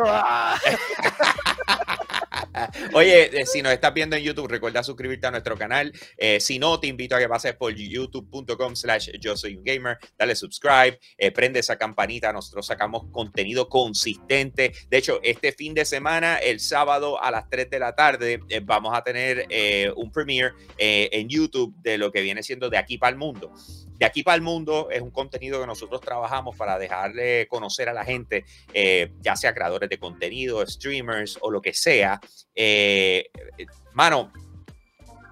Oye, eh, si nos estás viendo en YouTube, recuerda suscribirte a nuestro canal. Eh, si no, te invito a que pases por youtube.com slash yo soy un gamer. Dale subscribe, eh, prende esa campanita. Nosotros sacamos contenido consistente. De hecho, este fin de semana, el sábado a las 3 de la tarde, vamos a tener un premiere en YouTube de lo que viene siendo de aquí para el mundo. De aquí para el mundo es un contenido que nosotros trabajamos para dejarle conocer a la gente, eh, ya sea creadores de contenido, streamers o lo que sea. Eh, mano,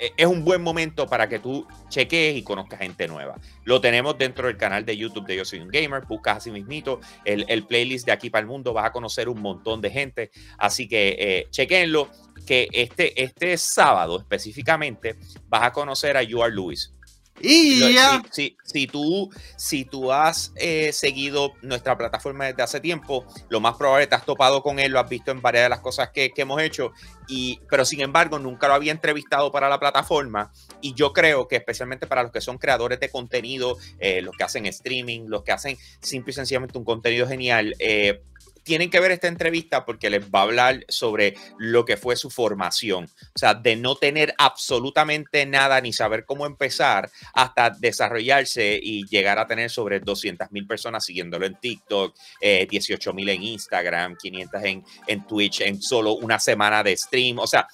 e, es un buen momento para que tú cheques y conozcas gente nueva. Lo tenemos dentro del canal de YouTube de Yo Soy un Gamer. Buscas así mismito el, el playlist de aquí para el mundo. Vas a conocer un montón de gente. Así que eh, chequenlo. Que este, este sábado específicamente vas a conocer a You Are Lewis. Y si, si, tú, si tú has eh, seguido nuestra plataforma desde hace tiempo, lo más probable te has topado con él, lo has visto en varias de las cosas que, hemos hecho, y, pero sin embargo nunca lo había entrevistado para la plataforma. Y yo creo que especialmente para los que son creadores de contenido, eh, los que hacen streaming, los que hacen simple y sencillamente un contenido genial, eh, tienen que ver esta entrevista porque les va a hablar sobre lo que fue su formación. O sea, de no tener absolutamente nada ni saber cómo empezar hasta desarrollarse y llegar a tener sobre 200 mil personas siguiéndolo en TikTok, 18 eh, mil en Instagram, 500 en, en Twitch en solo una semana de stream. O sea,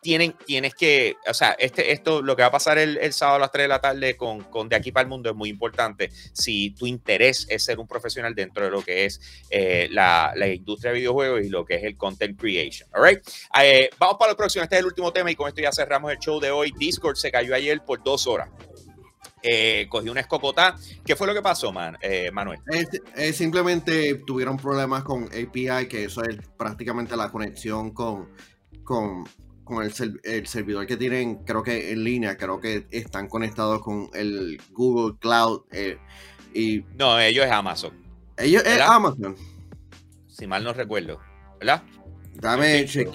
tienen, tienes que, o sea, este, esto, lo que va a pasar el, sábado a las 3 de la tarde con, con, De aquí para el mundo es muy importante. Si tu interés es ser un profesional dentro de lo que es eh, la, la, industria de videojuegos y lo que es el content creation. All right? Eh, vamos para la próximo. Este es el último tema y con esto ya cerramos el show de hoy. Discord se cayó ayer por dos horas. Eh, cogió una escopota. ¿Qué fue lo que pasó, man, Manuel? simplemente tuvieron problemas con API, que eso es prácticamente la conexión con, con con el, servidor que tienen, creo que en línea, creo que están conectados con el Google Cloud. Eh, y no, ellos es Amazon. Ellos es Amazon. Si mal no recuerdo, ¿verdad? Dame check.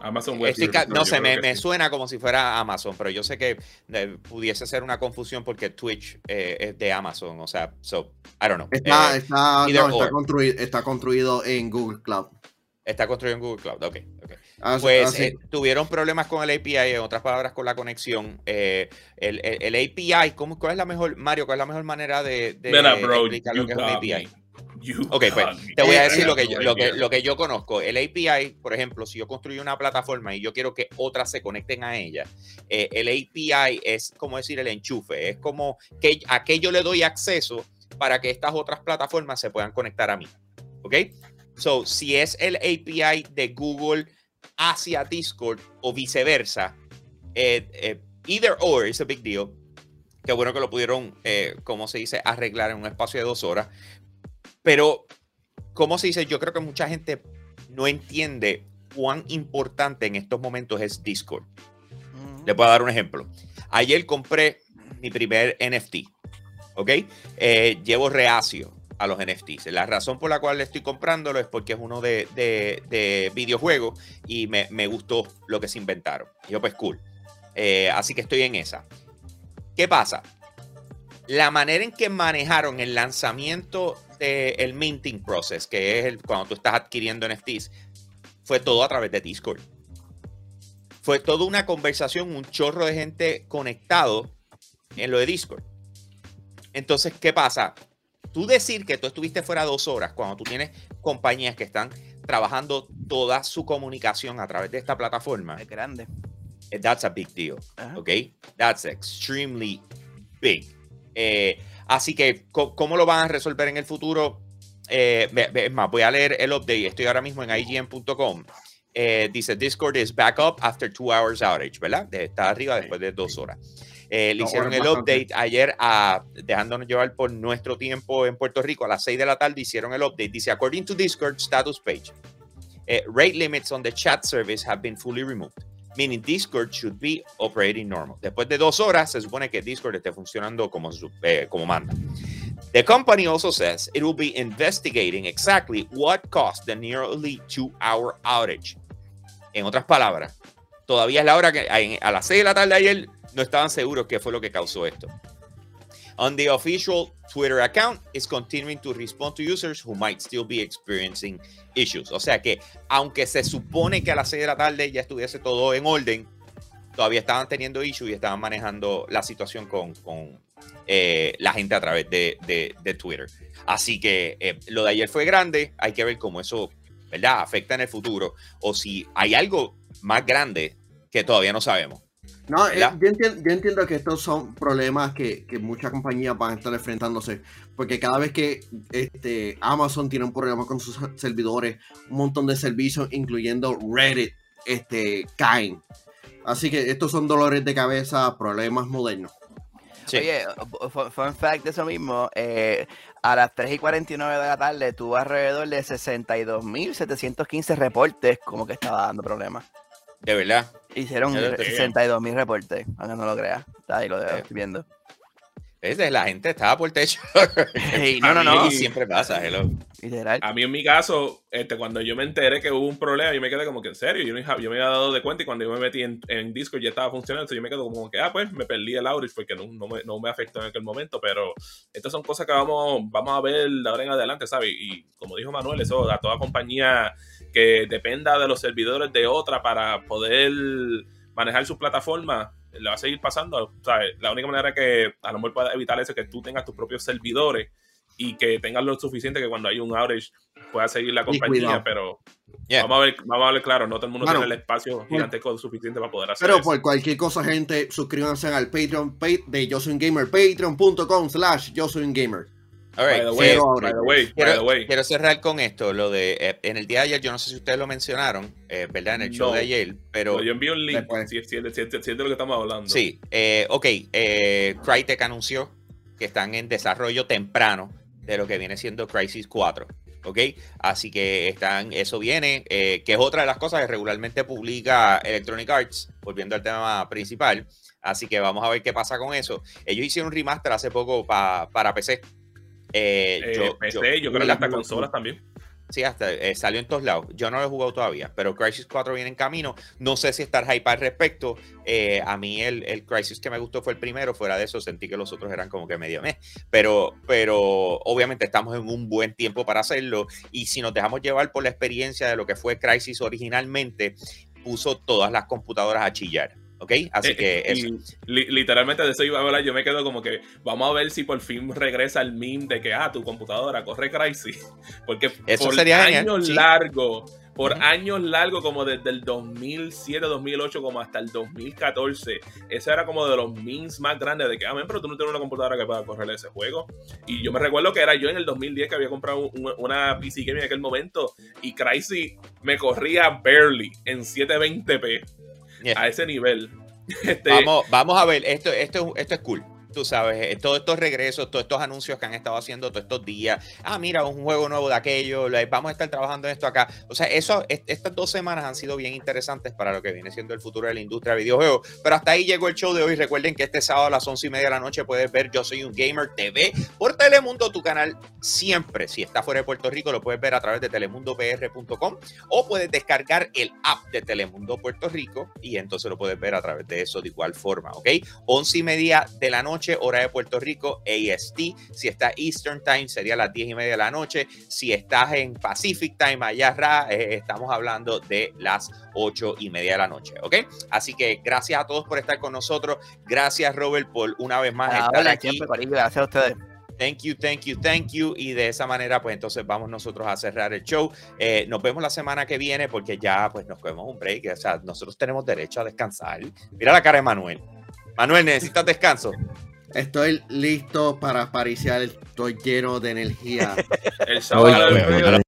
Amazon Web no sé, me, suena como si fuera Amazon, pero yo sé que eh, pudiese ser una confusión porque Twitch eh, es de Amazon, o sea, so, I don't know. Está, está, construido, está construido en Google Cloud. Está construido en Google Cloud, ok. okay. Ah, pues ah, eh, tuvieron problemas con el API, en otras palabras, con la conexión. Eh, el, el, API, ¿cómo, ¿cuál es la mejor, Mario, cuál es la mejor manera de, de, explicar lo que es un API? ok, pues te voy a decir lo que, yo, lo, que, lo que yo conozco. El API, por ejemplo, si yo construyo una plataforma y yo quiero que otras se conecten a ella, eh, el API es como decir el enchufe, es como que a qué yo le doy acceso para que estas otras plataformas se puedan conectar a mí. ¿Ok? So, si es el API de Google hacia Discord o viceversa, eh, eh, either or is a big deal. Qué bueno que lo pudieron, eh, como se dice, arreglar en un espacio de dos horas. Pero, como se dice, yo creo que mucha gente no entiende cuán importante en estos momentos es Discord. Le puedo dar un ejemplo. Ayer compré mi primer NFT. ¿Ok? llevo reacio a los NFTs. La razón por la cual estoy comprándolo es porque es uno de, de, videojuegos y me, gustó lo que se inventaron. yo, pues cool. Eh, así que estoy en esa. ¿Qué pasa? La manera en que manejaron el lanzamiento del minting process, que es el, cuando tú estás adquiriendo NFTs, fue todo a través de Discord. Fue toda una conversación, un chorro de gente conectado en lo de Discord. Entonces, ¿qué pasa? Tú decir que tú estuviste fuera dos horas cuando tú tienes compañías que están trabajando toda su comunicación a través de esta plataforma. Es grande. Eh, that's a big deal. Ok. That's extremely big. Eh, así que, ¿cómo lo van a resolver en el futuro? Eh, es más, voy a leer el update. Estoy ahora mismo en IGN.com. dice Discord is back up after two hours outage, ¿verdad? Está arriba después de dos horas. Eh, le hicieron el update ayer, a, dejándonos llevar por nuestro tiempo en Puerto Rico, a las 6 de la tarde hicieron el update. Dice, according to Discord status page, eh, rate limits on the chat service have been fully removed, meaning Discord should be operating normal. Después de dos horas, se supone que Discord esté funcionando como, eh, como manda. The company also says it will be investigating exactly what caused the nearly two-hour outage. En otras palabras, todavía es la hora que a las 6 de la tarde ayer no estaban seguros qué fue lo que causó esto. On the official Twitter account is continuing to respond to users who might still be experiencing issues. O sea que, aunque se supone que a las 6 de la tarde ya estuviese todo en orden, todavía estaban teniendo issues y estaban manejando la situación con, con eh, la gente a través de, de, Twitter. Así que eh, lo de ayer fue grande. Hay que ver cómo eso ¿verdad? afecta en el futuro o si hay algo más grande que todavía no sabemos. No, eh, yo, entiendo, que estos son problemas que, muchas compañías van a estar enfrentándose, porque cada vez que este, Amazon tiene un problema con sus servidores, un montón de servicios, incluyendo Reddit, este, caen. Así que estos son dolores de cabeza, problemas modernos. Oye, fun fact de eso mismo, eh, a las 3 y 49 de la tarde tuvo alrededor de 62.715 reportes como que estaba dando problemas. De verdad. Hicieron 62.000 reportes, aunque no lo creas. Está ahí lo de, estoy viendo. Es la gente estaba por el techo. no, no, no. siempre pasa, hello. A mí en mi caso, este, cuando yo me enteré que hubo un problema, yo me quedé como que en serio, yo, yo me había dado de cuenta y cuando yo me metí en, en Discord ya estaba funcionando, entonces yo me quedo como que, ah, pues me perdí el Auris porque no, no, me, no me afectó en aquel momento, pero estas son cosas que vamos, vamos a ver de ahora en adelante, ¿sabes? Y como dijo Manuel, eso a toda compañía que dependa de los servidores de otra para poder manejar su plataforma, le va a seguir pasando. La única manera que a lo mejor pueda evitar eso es que tú tengas tus propios servidores y que tengas lo suficiente que cuando hay un outage pueda seguir la compañía, pero vamos, a ver, vamos a ver claro, no todo el mundo tiene el espacio gigantesco suficiente para poder hacer Pero por cualquier cosa, gente, suscríbanse al Patreon de Yo Soy un Gamer, patreon.com slash Yo Soy un Gamer. Quiero cerrar con esto, lo de eh, en el día de ayer, yo no sé si ustedes lo mencionaron, eh, ¿verdad? En el show de ayer, pero... yo envío un link, si, es de lo que estamos hablando. Sí, eh, ok, eh, Crytek anunció que están en desarrollo temprano de lo que viene siendo Crisis 4. ¿ok? Así que están, eso viene, que es otra de las cosas que regularmente publica Electronic Arts, volviendo al tema principal. Así que vamos a ver qué pasa con eso. Ellos hicieron un remaster hace poco para PC. Eh, eh, yo, PC, yo, creo que hasta consolas también. Sí, hasta eh, salió en todos lados. Yo no lo he jugado todavía, pero Crisis 4 viene en camino. No sé si estar hype al respecto. a mí el, el, Crisis que me gustó fue el primero. Fuera de eso, sentí que los otros eran como que medio mes. Pero, pero obviamente estamos en un buen tiempo para hacerlo. Y si nos dejamos llevar por la experiencia de lo que fue Crisis originalmente, puso todas las computadoras a chillar. ¿Ok? Así eh, que eso. literalmente de eso iba a hablar. Yo me quedo como que vamos a ver si por fin regresa el meme de que, ah, tu computadora corre Crisis. Porque eso por sería años largos, por años largos, como desde el 2007, 2008, como hasta el 2014, ese era como de los memes más grandes de que, ah, pero tú no tienes una computadora que pueda correr ese juego. Y yo me recuerdo que era yo en el 2010 que había comprado una PC Game en aquel momento y Crisis me corría barely en 720p a ese nivel. Este, vamos, vamos a ver, esto, esto, esto es cool tú sabes, eh, todos estos regresos, todos estos anuncios que han estado haciendo todos estos días. Ah, mira, un juego nuevo de aquello, vamos a estar trabajando en esto acá. O sea, eso, estas dos semanas han sido bien interesantes para lo que viene siendo el futuro de la industria de videojuegos. Pero hasta ahí llegó el show de hoy. Recuerden que este sábado a las once y media de la noche puedes ver Yo Soy un Gamer TV por Telemundo, tu canal siempre. Si está fuera de Puerto Rico, lo puedes ver a través de telemundopr.com o puedes descargar el app de Telemundo Puerto Rico y entonces lo puedes ver a través de eso de igual forma, ¿ok? Once y media de la noche hora de Puerto Rico, AST. Si está Eastern Time, sería las 10 y media de la noche. Si estás en Pacific Time, allá eh, estamos hablando de las 8 y media de la noche, ¿ok? Así que gracias a todos por estar con nosotros. Gracias, Robert, por una vez más estar aquí. gracias a ustedes. Thank you, thank you, thank you. Y de esa manera, pues entonces vamos nosotros a cerrar el show. Eh, nos vemos la semana que viene porque ya pues nos cogemos un break. O sea, nosotros tenemos derecho a descansar. Mira la cara de Manuel. Manuel, ¿necesitas descanso? Estoy listo para apariciar, estoy lleno de energía. El sábado